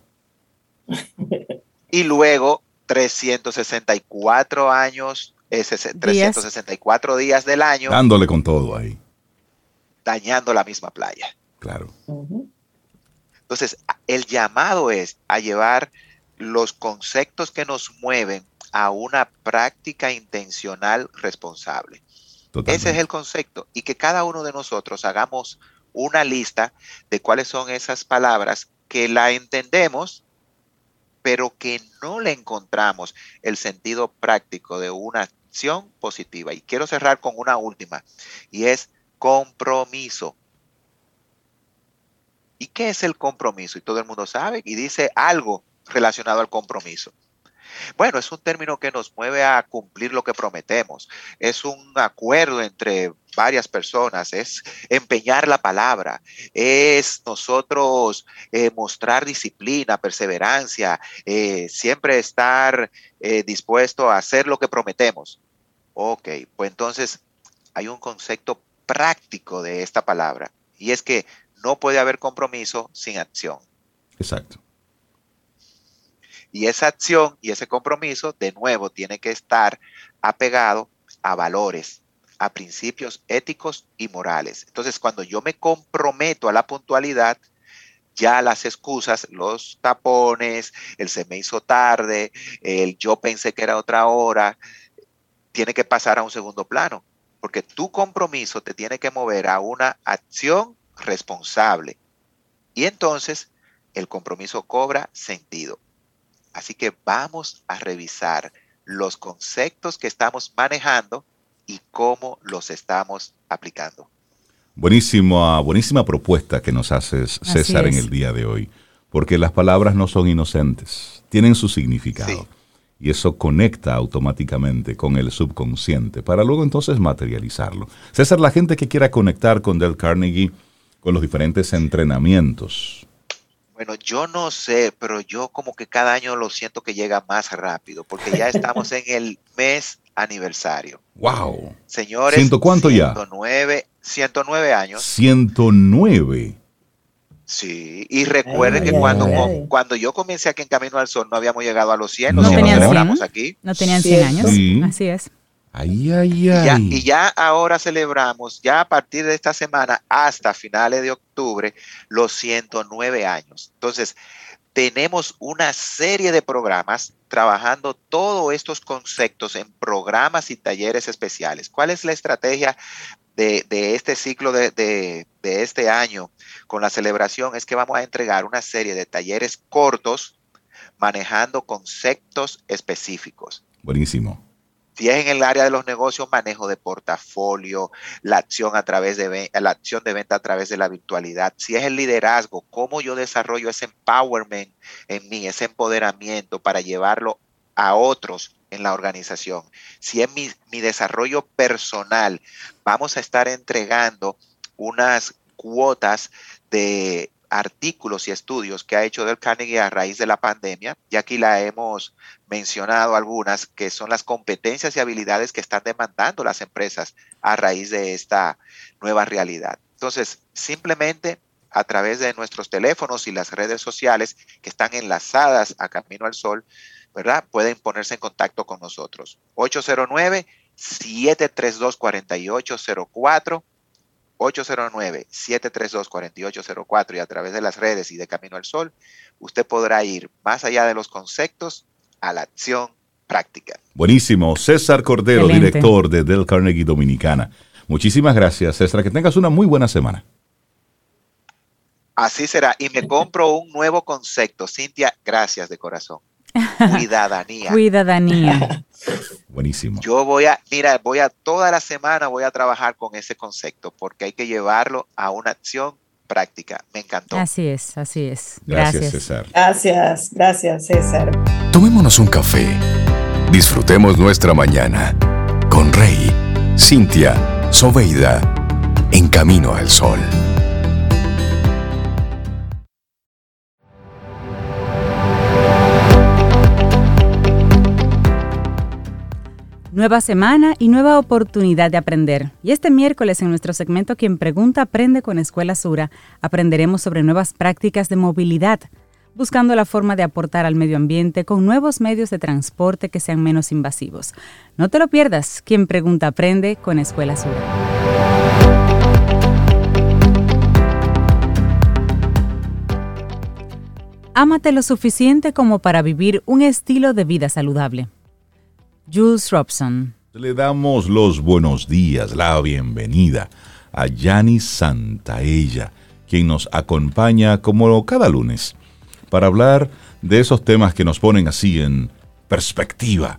Y luego 364 años, 364 días del año. Dándole con todo ahí. Dañando la misma playa. Claro. Entonces, el llamado es a llevar los conceptos que nos mueven a una práctica intencional responsable. Ese es el concepto y que cada uno de nosotros hagamos una lista de cuáles son esas palabras que la entendemos, pero que no le encontramos el sentido práctico de una acción positiva. Y quiero cerrar con una última, y es compromiso. ¿Y qué es el compromiso? Y todo el mundo sabe y dice algo relacionado al compromiso. Bueno, es un término que nos mueve a cumplir lo que prometemos. Es un acuerdo entre varias personas, es empeñar la palabra, es nosotros eh, mostrar disciplina, perseverancia, eh, siempre estar eh, dispuesto a hacer lo que prometemos. Ok, pues entonces hay un concepto práctico de esta palabra y es que no puede haber compromiso sin acción. Exacto. Y esa acción y ese compromiso, de nuevo, tiene que estar apegado a valores, a principios éticos y morales. Entonces, cuando yo me comprometo a la puntualidad, ya las excusas, los tapones, el se me hizo tarde, el yo pensé que era otra hora, tiene que pasar a un segundo plano, porque tu compromiso te tiene que mover a una acción responsable. Y entonces el compromiso cobra sentido. Así que vamos a revisar los conceptos que estamos manejando y cómo los estamos aplicando. Buenísima, buenísima propuesta que nos haces, César, en el día de hoy, porque las palabras no son inocentes, tienen su significado. Y eso conecta automáticamente con el subconsciente para luego entonces materializarlo. César, la gente que quiera conectar con Del Carnegie, con los diferentes entrenamientos. Bueno, yo no sé, pero yo como que cada año lo siento que llega más rápido, porque ya estamos en el mes aniversario. ¡Wow! Señores, ¿Ciento cuánto 109, 109 años. 109. Sí, y recuerden que cuando, cuando yo comencé aquí en Camino al Sol no habíamos llegado a los 100, no, tenían aquí. No tenían 100 años, así es. Ay, ay, ay. Y, ya, ahora celebramos, ya a partir de esta semana hasta finales de octubre, los 109 años. Entonces, tenemos una serie de programas trabajando todos estos conceptos en programas y talleres especiales. ¿Cuál es la estrategia de, este ciclo de, de, este año con la celebración? Es que vamos a entregar una serie de talleres cortos manejando conceptos específicos. Buenísimo. Si es en el área de los negocios, manejo de portafolio, la acción a través de la acción de venta a través de la virtualidad. Si es el liderazgo, cómo yo desarrollo ese empowerment en mí, ese empoderamiento para llevarlo a otros en la organización. Si es mi, mi desarrollo personal, vamos a estar entregando unas cuotas de artículos y estudios que ha hecho Del Carnegie a raíz de la pandemia, y aquí la hemos mencionado algunas, que son las competencias y habilidades que están demandando las empresas a raíz de esta nueva realidad. Entonces, simplemente a través de nuestros teléfonos y las redes sociales que están enlazadas a Camino al Sol, ¿verdad? Pueden ponerse en contacto con nosotros. 809 732 4804 809-732-4804 y a través de las redes y de Camino al Sol, usted podrá ir más allá de los conceptos a la acción práctica. Buenísimo. César Cordero, director de Del Carnegie Dominicana. Muchísimas gracias, César. Que tengas una muy buena semana. Así será. Y me compro un nuevo concepto. Cintia, gracias de corazón. Cuidadanía. Cuidadanía. Buenísimo. Yo voy a, mira, voy a toda la semana voy a trabajar con ese concepto porque hay que llevarlo a una acción práctica. Me encantó. Así es, así es. Gracias, César. Gracias, gracias, César. Tomémonos un café. Disfrutemos nuestra mañana con Rey, Cintia, Soveida, en camino al sol. Nueva semana y nueva oportunidad de aprender. Y este miércoles en nuestro segmento Quien Pregunta Aprende con Escuela Sura, aprenderemos sobre nuevas prácticas de movilidad, buscando la forma de aportar al medio ambiente con nuevos medios de transporte que sean menos invasivos. No te lo pierdas, Quien Pregunta Aprende con Escuela Sura. Ámate lo suficiente como para vivir un estilo de vida saludable. Jules Robson. Le damos los buenos días, la bienvenida a Yanni Santaella, quien nos acompaña como cada lunes para hablar de esos temas que nos ponen así en perspectiva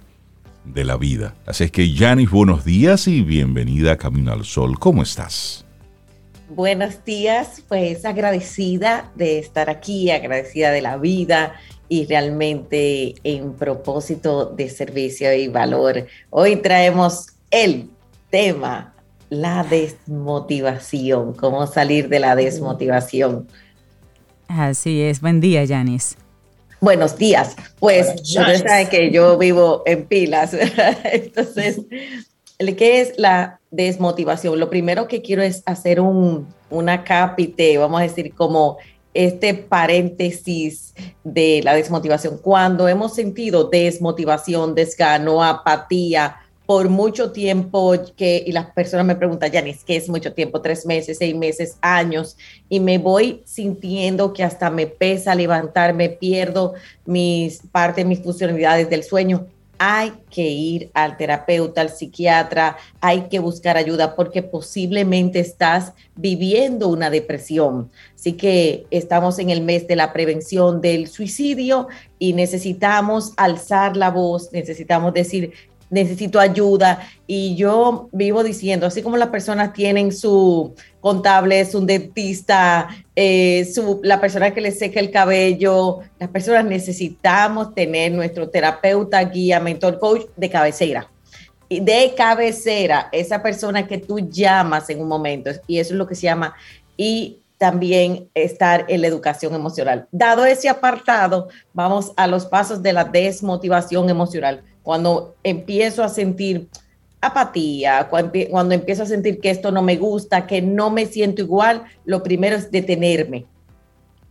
de la vida. Así es que Yanis, buenos días y bienvenida a Camino al Sol. ¿Cómo estás? Buenos días, pues agradecida de estar aquí, agradecida de la vida y realmente en propósito de servicio y valor. Hoy traemos el tema, la desmotivación, cómo salir de la desmotivación. Así es, buen día, Yanis. Buenos días, pues ustedes saben que yo vivo en pilas, entonces, ¿qué es la desmotivación? Lo primero que quiero es hacer un, una capite, vamos a decir, como este paréntesis de la desmotivación. Cuando hemos sentido desmotivación, desgano, apatía por mucho tiempo, que, y las personas me preguntan, Yanis, ¿qué es mucho tiempo? Tres meses, seis meses, años, y me voy sintiendo que hasta me pesa levantarme, pierdo mis parte mis funcionalidades del sueño hay que ir al terapeuta, al psiquiatra, hay que buscar ayuda porque posiblemente estás viviendo una depresión. Así que estamos en el mes de la prevención del suicidio y necesitamos alzar la voz, necesitamos decir, necesito ayuda y yo vivo diciendo, así como las personas tienen su contable, su dentista, eh, su, la persona que le seca el cabello, las personas necesitamos tener nuestro terapeuta, guía, mentor, coach de cabecera. De cabecera, esa persona que tú llamas en un momento, y eso es lo que se llama, y también estar en la educación emocional. Dado ese apartado, vamos a los pasos de la desmotivación emocional cuando empiezo a sentir apatía, cuando, empiezo a sentir que esto no me gusta, que no me siento igual, lo primero es detenerme.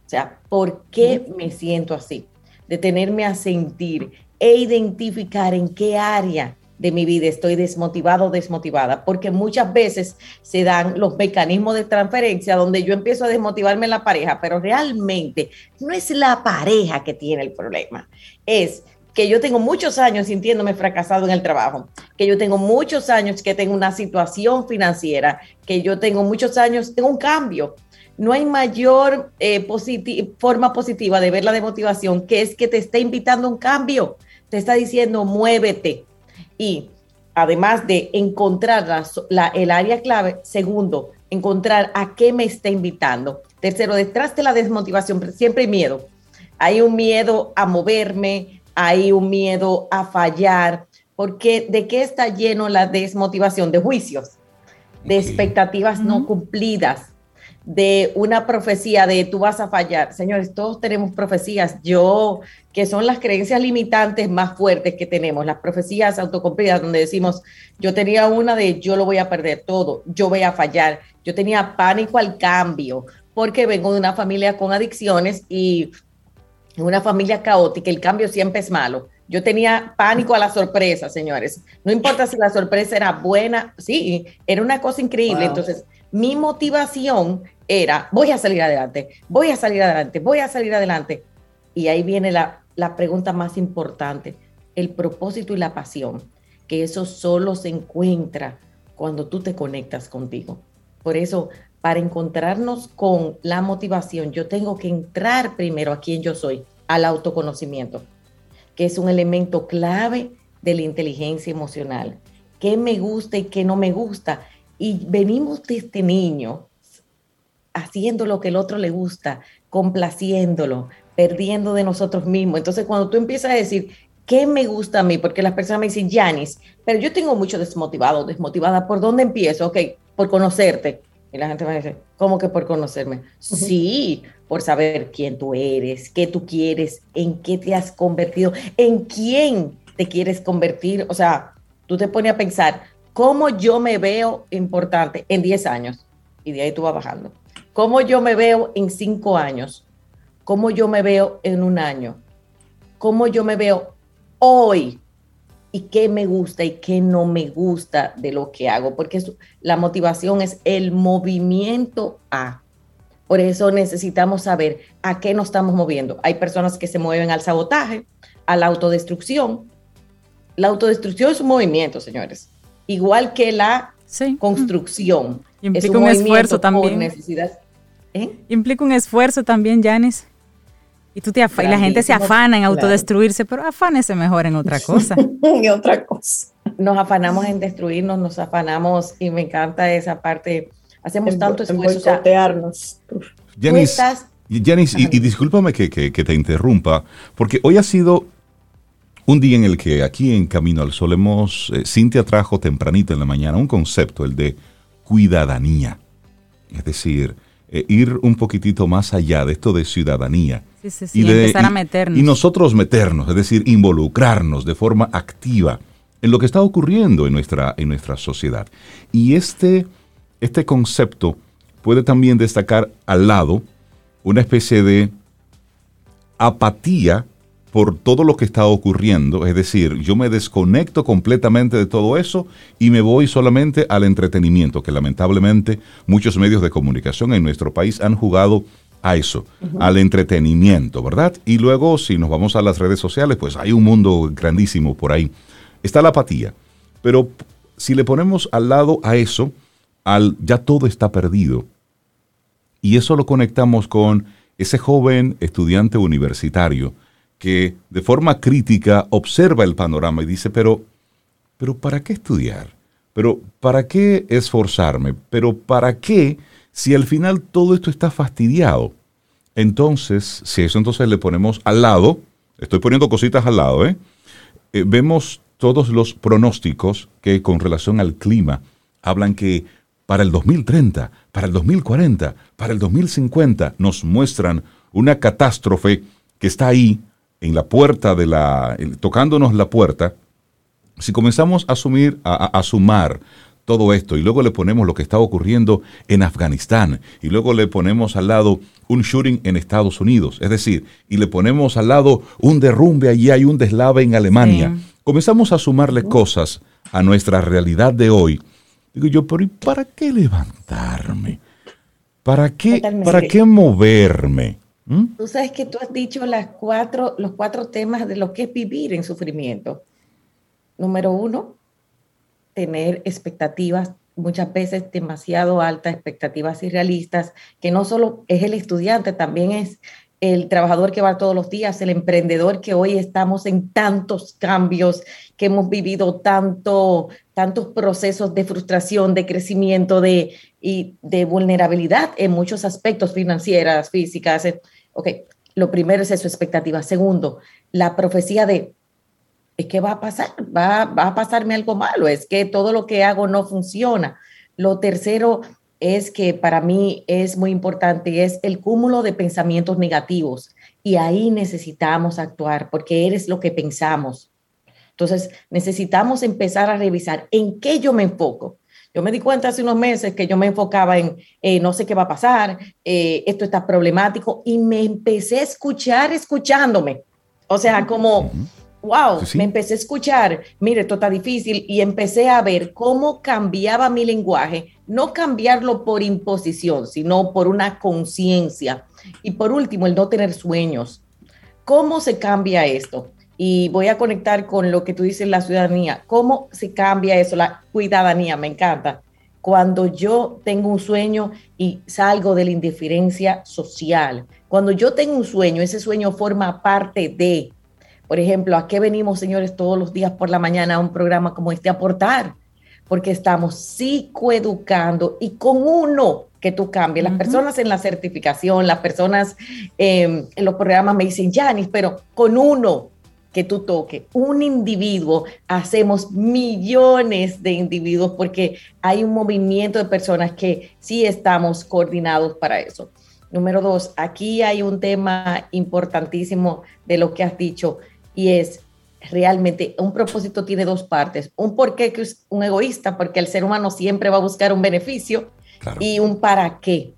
O sea, ¿por qué me siento así? Detenerme a sentir e identificar en qué área de mi vida estoy desmotivado o desmotivada, porque muchas veces se dan los mecanismos de transferencia donde yo empiezo a desmotivarme en la pareja, pero realmente no es la pareja que tiene el problema, es que yo tengo muchos años sintiéndome fracasado en el trabajo, que yo tengo muchos años que tengo una situación financiera, que yo tengo muchos años en un cambio. No hay mayor eh, forma positiva de ver la demotivación que es que te está invitando a un cambio, te está diciendo muévete. Y además de encontrar el área clave, segundo, encontrar a qué me está invitando. Tercero, detrás de la desmotivación siempre hay miedo. Hay un miedo a moverme, hay un miedo a fallar, porque ¿de qué está lleno la desmotivación? De juicios, de expectativas no cumplidas, de una profecía de tú vas a fallar. Señores, todos tenemos profecías. Yo, que son las creencias limitantes más fuertes que tenemos, las profecías autocumplidas, donde decimos, yo tenía una de yo lo voy a perder todo, yo voy a fallar. Yo tenía pánico al cambio, porque vengo de una familia con adicciones y en una familia caótica, el cambio siempre es malo. Yo tenía pánico a la sorpresa, señores. No importa si la sorpresa era buena, sí, era una cosa increíble. Entonces, mi motivación era, voy a salir adelante, voy a salir adelante, voy a salir adelante. Y ahí viene la, la pregunta más importante, el propósito y la pasión, que eso solo se encuentra cuando tú te conectas contigo. Por eso para encontrarnos con la motivación, yo tengo que entrar primero a quien yo soy, al autoconocimiento, que es un elemento clave de la inteligencia emocional. ¿Qué me gusta y qué no me gusta? Y venimos de este niño haciendo lo que el otro le gusta, complaciéndolo, perdiendo de nosotros mismos. Entonces, cuando tú empiezas a decir, ¿qué me gusta a mí? Porque las personas me dicen, Janis, pero yo tengo mucho desmotivado, desmotivada. ¿Por dónde empiezo? Ok, por conocerte. Y la gente me dice, ¿cómo que por conocerme? Sí, por saber quién tú eres, qué tú quieres, en qué te has convertido, en quién te quieres convertir. O sea, tú te pones a pensar, ¿cómo yo me veo importante en 10 años? Y de ahí tú vas bajando. ¿Cómo yo me veo en 5 años? ¿Cómo yo me veo en un año? ¿Cómo yo me veo hoy? Y qué me gusta y qué no me gusta de lo que hago, porque la motivación es el movimiento a. Por eso necesitamos saber a qué nos estamos moviendo. Hay personas que se mueven al sabotaje, a la autodestrucción. La autodestrucción es un movimiento, señores, igual que la construcción. Implica un, esfuerzo también. ¿Eh? Implica un esfuerzo también, Janis. Y, tú te y la gente se afana en autodestruirse, pero afánese mejor en otra cosa. en otra cosa. Nos afanamos en destruirnos, nos afanamos, y me encanta esa parte. Hacemos tanto esfuerzo. Janice, y, discúlpame que, te interrumpa, porque hoy ha sido un día en el que aquí en Camino al Sol hemos, eh, Cintia trajo tempranito en la mañana un concepto, el de cuidadanía. Es decir, eh, ir un poquitito más allá de esto de ciudadanía. y empezar a meternos. Y, nosotros meternos, es decir, involucrarnos de forma activa en lo que está ocurriendo en nuestra, en nuestra sociedad. Y este, este concepto puede también destacar al lado una especie de apatía por todo lo que está ocurriendo, es decir, yo me desconecto completamente de todo eso y me voy solamente al entretenimiento, que lamentablemente muchos medios de comunicación en nuestro país han jugado a eso, al entretenimiento, ¿verdad? Y luego si nos vamos a las redes sociales, pues hay un mundo grandísimo por ahí. Está la apatía, pero si le ponemos al lado a eso, al ya todo está perdido, y eso lo conectamos con ese joven estudiante universitario, que de forma crítica observa el panorama y dice, pero pero ¿para qué estudiar? Pero ¿para qué esforzarme? Pero ¿para qué si al final todo esto está fastidiado? Entonces, si eso entonces le ponemos al lado, estoy poniendo cositas al lado, ¿eh? Eh, vemos todos los pronósticos que con relación al clima hablan que para el 2030, para el 2040, para el 2050 nos muestran una catástrofe que está ahí en la puerta de la, tocándonos la puerta. Si comenzamos a asumir, a, sumar todo esto y luego le ponemos lo que está ocurriendo en Afganistán y luego le ponemos al lado un shooting en Estados Unidos, es decir, y le ponemos al lado un derrumbe allí hay un deslave en Alemania, comenzamos a sumarle cosas a nuestra realidad de hoy. Digo yo, pero ¿y para qué levantarme? ¿Para qué, ¿para qué moverme? ¿Mm? Tú sabes que tú has dicho las cuatro, los cuatro temas de lo que es vivir en sufrimiento. Número uno, tener expectativas muchas veces demasiado altas, expectativas irrealistas, que no solo es el estudiante, también es el trabajador que va todos los días, el emprendedor que hoy estamos en tantos cambios, que hemos vivido tanto, tantos procesos de frustración, de crecimiento, de, y de vulnerabilidad en muchos aspectos financieras, físicas. Ok, lo primero es eso, expectativa. Segundo, la profecía de, es que va a pasar, va, va a pasarme algo malo, es que todo lo que hago no funciona. Lo tercero es que para mí es muy importante, es el cúmulo de pensamientos negativos. Y ahí necesitamos actuar porque eres lo que pensamos. Entonces, necesitamos empezar a revisar en qué yo me enfoco. Yo me di cuenta hace unos meses que yo me enfocaba en eh, no sé qué va a pasar, eh, esto está problemático, y me empecé a escuchar escuchándome. O sea, como wow, me empecé a escuchar, mire, esto está difícil y empecé a ver cómo cambiaba mi lenguaje, no cambiarlo por imposición, sino por una conciencia. Y por último, el no tener sueños. ¿Cómo se cambia esto? Y voy a conectar con lo que tú dices, la ciudadanía. ¿Cómo se cambia eso? La cuidadanía, me encanta. Cuando yo tengo un sueño y salgo de la indiferencia social. Cuando yo tengo un sueño, ese sueño forma parte de, por ejemplo, ¿a qué venimos, señores, todos los días por la mañana a un programa como este? Aportar, porque estamos psicoeducando y con uno que tú cambies. Las personas en la certificación, las personas em, en los programas me dicen, Janis, pero con uno que tú toques, un individuo, hacemos millones de individuos porque hay un movimiento de personas que sí estamos coordinados para eso. Número dos, aquí hay un tema importantísimo de lo que has dicho y es realmente un propósito tiene dos partes. Un por qué que es un egoísta, porque el ser humano siempre va a buscar un beneficio y un para qué.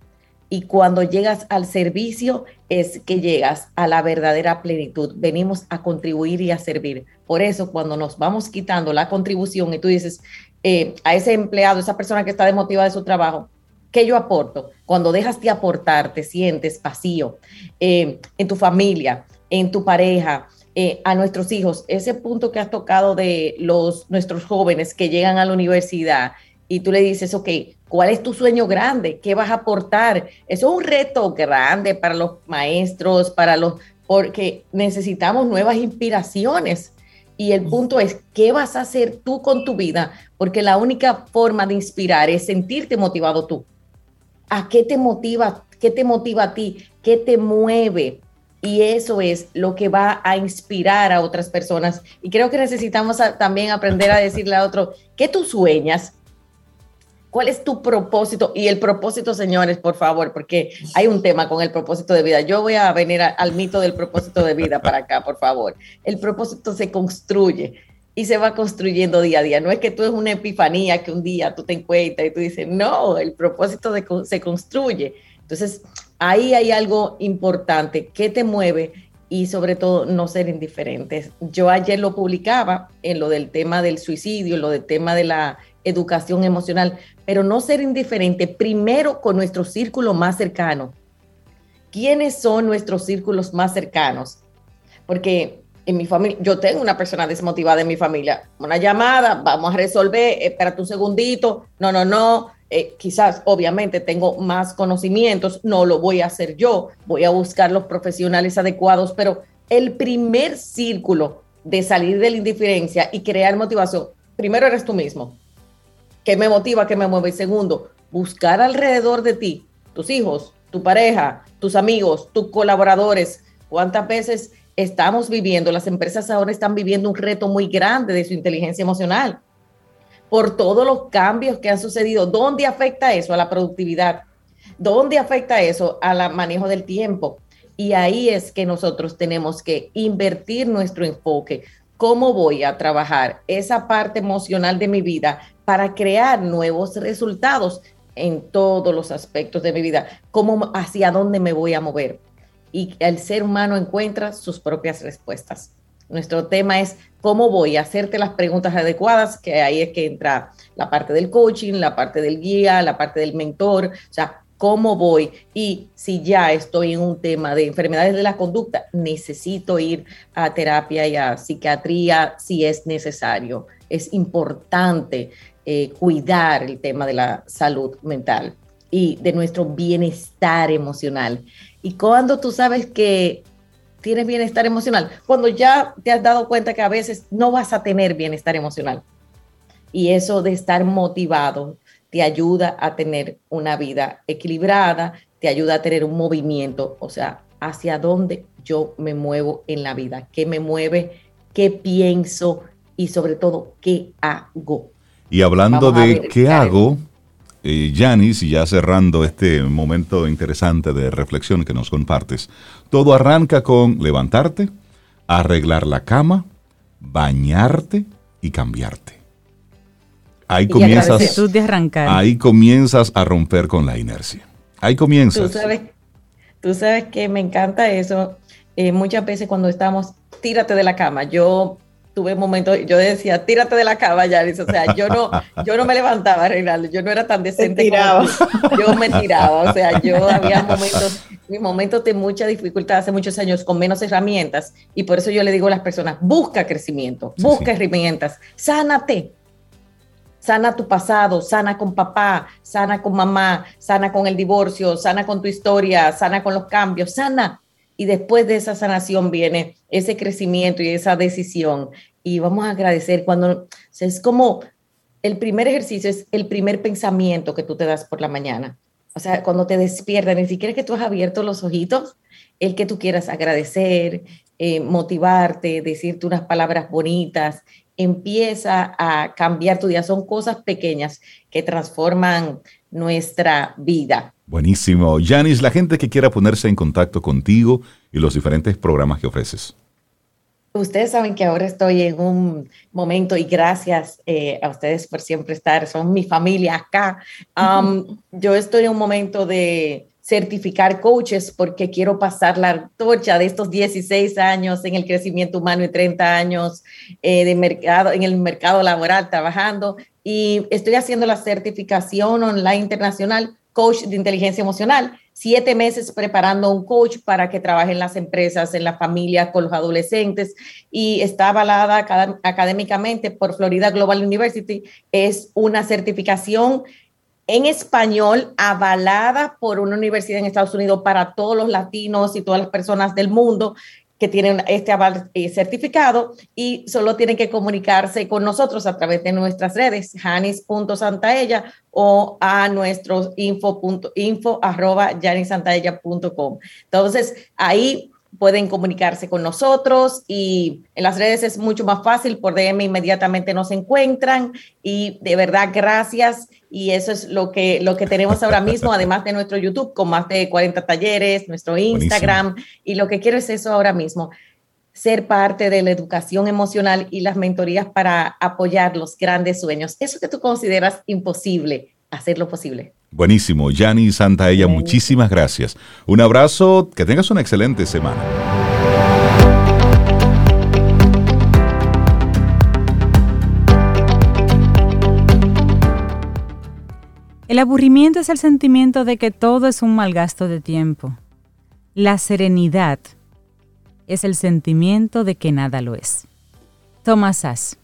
Y cuando llegas al servicio es que llegas a la verdadera plenitud. Venimos a contribuir y a servir. Por eso cuando nos vamos quitando la contribución y tú dices eh, a ese empleado, esa persona que está desmotivada de su trabajo, ¿qué yo aporto? Cuando dejas de aportar, te sientes vacío eh, en tu familia, en tu pareja, eh, a nuestros hijos, ese punto que has tocado de los, nuestros jóvenes que llegan a la universidad y tú le dices, ok, ¿cuál es tu sueño grande? ¿Qué vas a aportar? Eso es un reto grande para los maestros, para los, porque necesitamos nuevas inspiraciones. Y el punto es, ¿qué vas a hacer tú con tu vida? Porque la única forma de inspirar es sentirte motivado tú. ¿A qué te motiva? ¿Qué te motiva a ti? ¿Qué te mueve? y eso es lo que va a inspirar a otras personas. Y creo que necesitamos también aprender a decirle a otro, ¿qué tú sueñas? ¿Cuál es tu propósito? Y el propósito, señores, por favor, porque hay un tema con el propósito de vida. Yo voy a venir al mito del propósito de vida para acá, por favor. El propósito se construye y se va construyendo día a día. No es que tú es una epifanía que un día tú te encuentras y tú dices, no, el propósito se construye. Entonces, ahí hay algo importante que te mueve y sobre todo no ser indiferentes. Yo ayer lo publicaba en lo del tema del suicidio, en lo del tema de la educación emocional, pero no ser indiferente primero con nuestro círculo más cercano. ¿Quiénes son nuestros círculos más cercanos? Porque en mi familia, yo tengo una persona desmotivada en mi familia, una llamada, vamos a resolver, espérate un segundito, no, no, no, eh, quizás obviamente tengo más conocimientos, no lo voy a hacer yo, voy a buscar los profesionales adecuados, pero el primer círculo de salir de la indiferencia y crear motivación, primero eres tú mismo. ¿Qué me motiva? ¿Qué me mueve? Y segundo, buscar alrededor de ti, tus hijos, tu pareja, tus amigos, tus colaboradores. ¿Cuántas veces estamos viviendo, las empresas ahora están viviendo un reto muy grande de su inteligencia emocional? Por todos los cambios que han sucedido. ¿Dónde afecta eso a la productividad? ¿Dónde afecta eso al manejo del tiempo? Y ahí es que nosotros tenemos que invertir nuestro enfoque. ¿Cómo voy a trabajar esa parte emocional de mi vida para crear nuevos resultados en todos los aspectos de mi vida? ¿Cómo, hacia dónde me voy a mover? Y el ser humano encuentra sus propias respuestas. Nuestro tema es cómo voy a hacerte las preguntas adecuadas, que ahí es que entra la parte del coaching, la parte del guía, la parte del mentor, o sea, cómo voy y si ya estoy en un tema de enfermedades de la conducta, necesito ir a terapia y a psiquiatría si es necesario. Es importante eh, cuidar el tema de la salud mental y de nuestro bienestar emocional. Y cuando tú sabes que tienes bienestar emocional, cuando ya te has dado cuenta que a veces no vas a tener bienestar emocional. Y eso de estar motivado, te ayuda a tener una vida equilibrada, te ayuda a tener un movimiento, o sea, hacia dónde yo me muevo en la vida, qué me mueve, qué pienso y sobre todo qué hago. Y hablando de qué hago, eh, Yanis, y ya cerrando este momento interesante de reflexión que nos compartes, todo arranca con levantarte, arreglar la cama, bañarte y cambiarte ahí comienzas, ahí comienzas a romper con la inercia. Ahí comienzas. Tú sabes, que me encanta eso. Eh, muchas veces cuando estamos, tírate de la cama. Yo tuve momentos, yo decía, tírate de la cama, Yaris. O sea, yo no, yo no me levantaba, Reinaldo. Yo no era tan decente. Tiraba. yo me tiraba. O sea, yo había momentos, mis momentos de mucha dificultad hace muchos años con menos herramientas. Y por eso yo le digo a las personas, busca crecimiento, busca herramientas, sánate sana tu pasado, sana con papá, sana con mamá, sana con el divorcio, sana con tu historia, sana con los cambios, sana. Y después de esa sanación viene ese crecimiento y esa decisión. Y vamos a agradecer cuando es como el primer ejercicio, es el primer pensamiento que tú te das por la mañana. O sea, cuando te despiertas, ni siquiera que tú has abierto los ojitos, el que tú quieras agradecer, eh, motivarte, decirte unas palabras bonitas, empieza a cambiar tu día. Son cosas pequeñas que transforman nuestra vida. Buenísimo. Yanis, la gente que quiera ponerse en contacto contigo y los diferentes programas que ofreces. Ustedes saben que ahora estoy en un momento y gracias eh, a ustedes por siempre estar, son mi familia acá. Um, yo estoy en un momento de certificar coaches porque quiero pasar la torcha de estos 16 años en el crecimiento humano y 30 años eh, de mercado, en el mercado laboral trabajando y estoy haciendo la certificación online internacional coach de inteligencia emocional. Siete meses preparando un coach para que trabaje en las empresas, en la familia, con los adolescentes y está avalada académicamente por Florida Global University. Es una certificación en español avalada por una universidad en Estados Unidos para todos los latinos y todas las personas del mundo que tienen este aval eh, certificado y solo tienen que comunicarse con nosotros a través de nuestras redes, janis.santaella o a nuestros info, info arroba Entonces, ahí pueden comunicarse con nosotros y en las redes es mucho más fácil, por DM inmediatamente nos encuentran y de verdad gracias. Y eso es lo que, lo que tenemos ahora mismo, además de nuestro YouTube con más de 40 talleres, nuestro Instagram y lo que quiero es eso ahora mismo, ser parte de la educación emocional y las mentorías para apoyar los grandes sueños, eso que tú consideras imposible, hacerlo posible. Buenísimo. Yanni Santaella, muchísimas gracias. Un abrazo, que tengas una excelente semana. El aburrimiento es el sentimiento de que todo es un mal gasto de tiempo. La serenidad es el sentimiento de que nada lo es. Thomas Sass.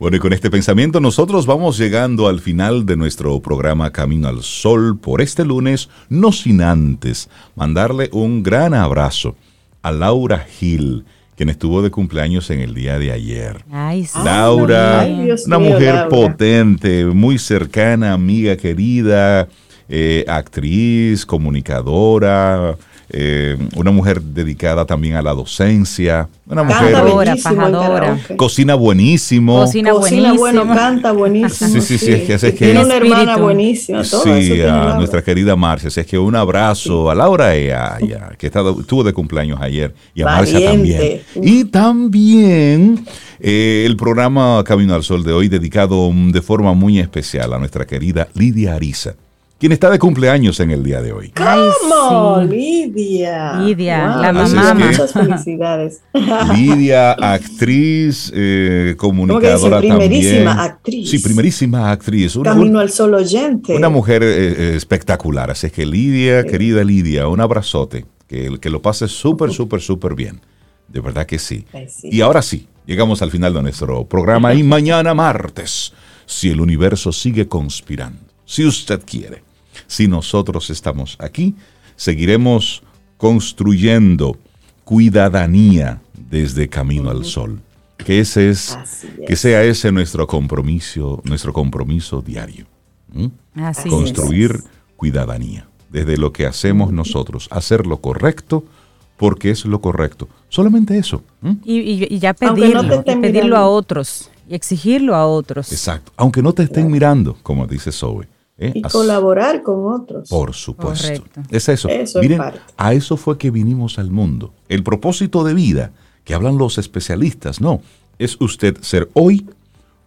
Bueno, y con este pensamiento nosotros vamos llegando al final de nuestro programa Camino al Sol por este lunes, no sin antes mandarle un gran abrazo a Laura Gil, quien estuvo de cumpleaños en el día de ayer. Ay, sí. Laura, Ay, Dios una mío, mujer Laura. potente, muy cercana, amiga querida, eh, actriz, comunicadora, eh, una mujer dedicada también a la docencia, una mujer Canta Pajadora, cocina buenísimo. Cocina Cocina bueno, buenísimo. canta buenísimo. Sí, sí, sí, es que- es que- tiene una hermana buenísima. Todo Sí, a Laura. nuestra querida Marcia. Así es que un abrazo a Laura y a, y a- que está- estuvo de cumpleaños ayer, y a Marcia también. Valiente. Y también eh, el programa Camino al Sol de hoy dedicado mm, de forma muy especial a nuestra querida Lidia Ariza, quien está de cumpleaños en el día de hoy. ¿Cómo? sí. Lidia. Lidia, Wow, la mamá. muchas- Así es que- Muchas felicidades. Lidia, actriz, eh, ¿Cómo que dice? comunicadora Primerísima también. actriz. Sí, primerísima actriz. Una- Camino al sol oyente. Una mujer eh, eh, espectacular. Así es que Lidia, querida Lidia, un abrazote. Que, que lo pase súper, súper, súper bien. De verdad que sí. Y ahora sí, llegamos al final de nuestro programa. Y mañana martes, si el universo sigue conspirando, si usted quiere, si nosotros estamos aquí, seguiremos construyendo cuidadanía desde Camino al Sol. Que ese es, que sea ese nuestro compromiso, nuestro compromiso diario. ¿Mm? Así es. construir cuidadanía. Desde lo que hacemos nosotros, hacer lo correcto porque es lo correcto. Solamente eso. Y, y- y ya pedirlo, no y pedirlo a otros y exigirlo a otros. Exacto. Aunque no te estén mirando, como dice Zoe. ¿Eh? Y colaborar con otros. Por supuesto. Correcto. Es eso. Eso es Miren, parte. a eso fue que vinimos al mundo. El propósito de vida que hablan los especialistas, no, es usted ser hoy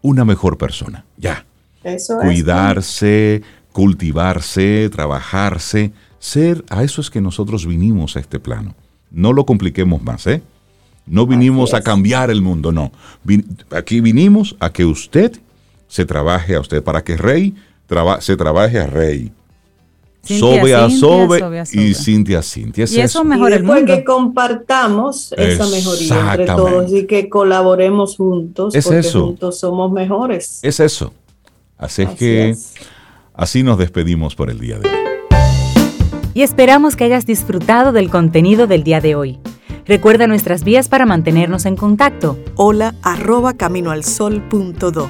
una mejor persona. Ya. Eso es. cuidarse, cultivarse, trabajarse, ser, a eso es que nosotros vinimos a este plano. No lo compliquemos más, ¿eh? No vinimos a cambiar el mundo, no. Vin- aquí vinimos a que usted se trabaje a usted, para que Rey traba- se trabaje a Rey. Cintia, Sobe a Sobe Sobe a y. Cintia a Cintia. Es Y eso eso. Y mejora el después mundo. que compartamos esa mejoría entre Exactamente. todos y que colaboremos juntos, Es porque eso. juntos somos mejores. Es eso. Así es que es. así nos despedimos por el día de hoy. y esperamos que hayas disfrutado del contenido del día de hoy. Recuerda nuestras vías para mantenernos en contacto. Hola arroba caminoalsol.do.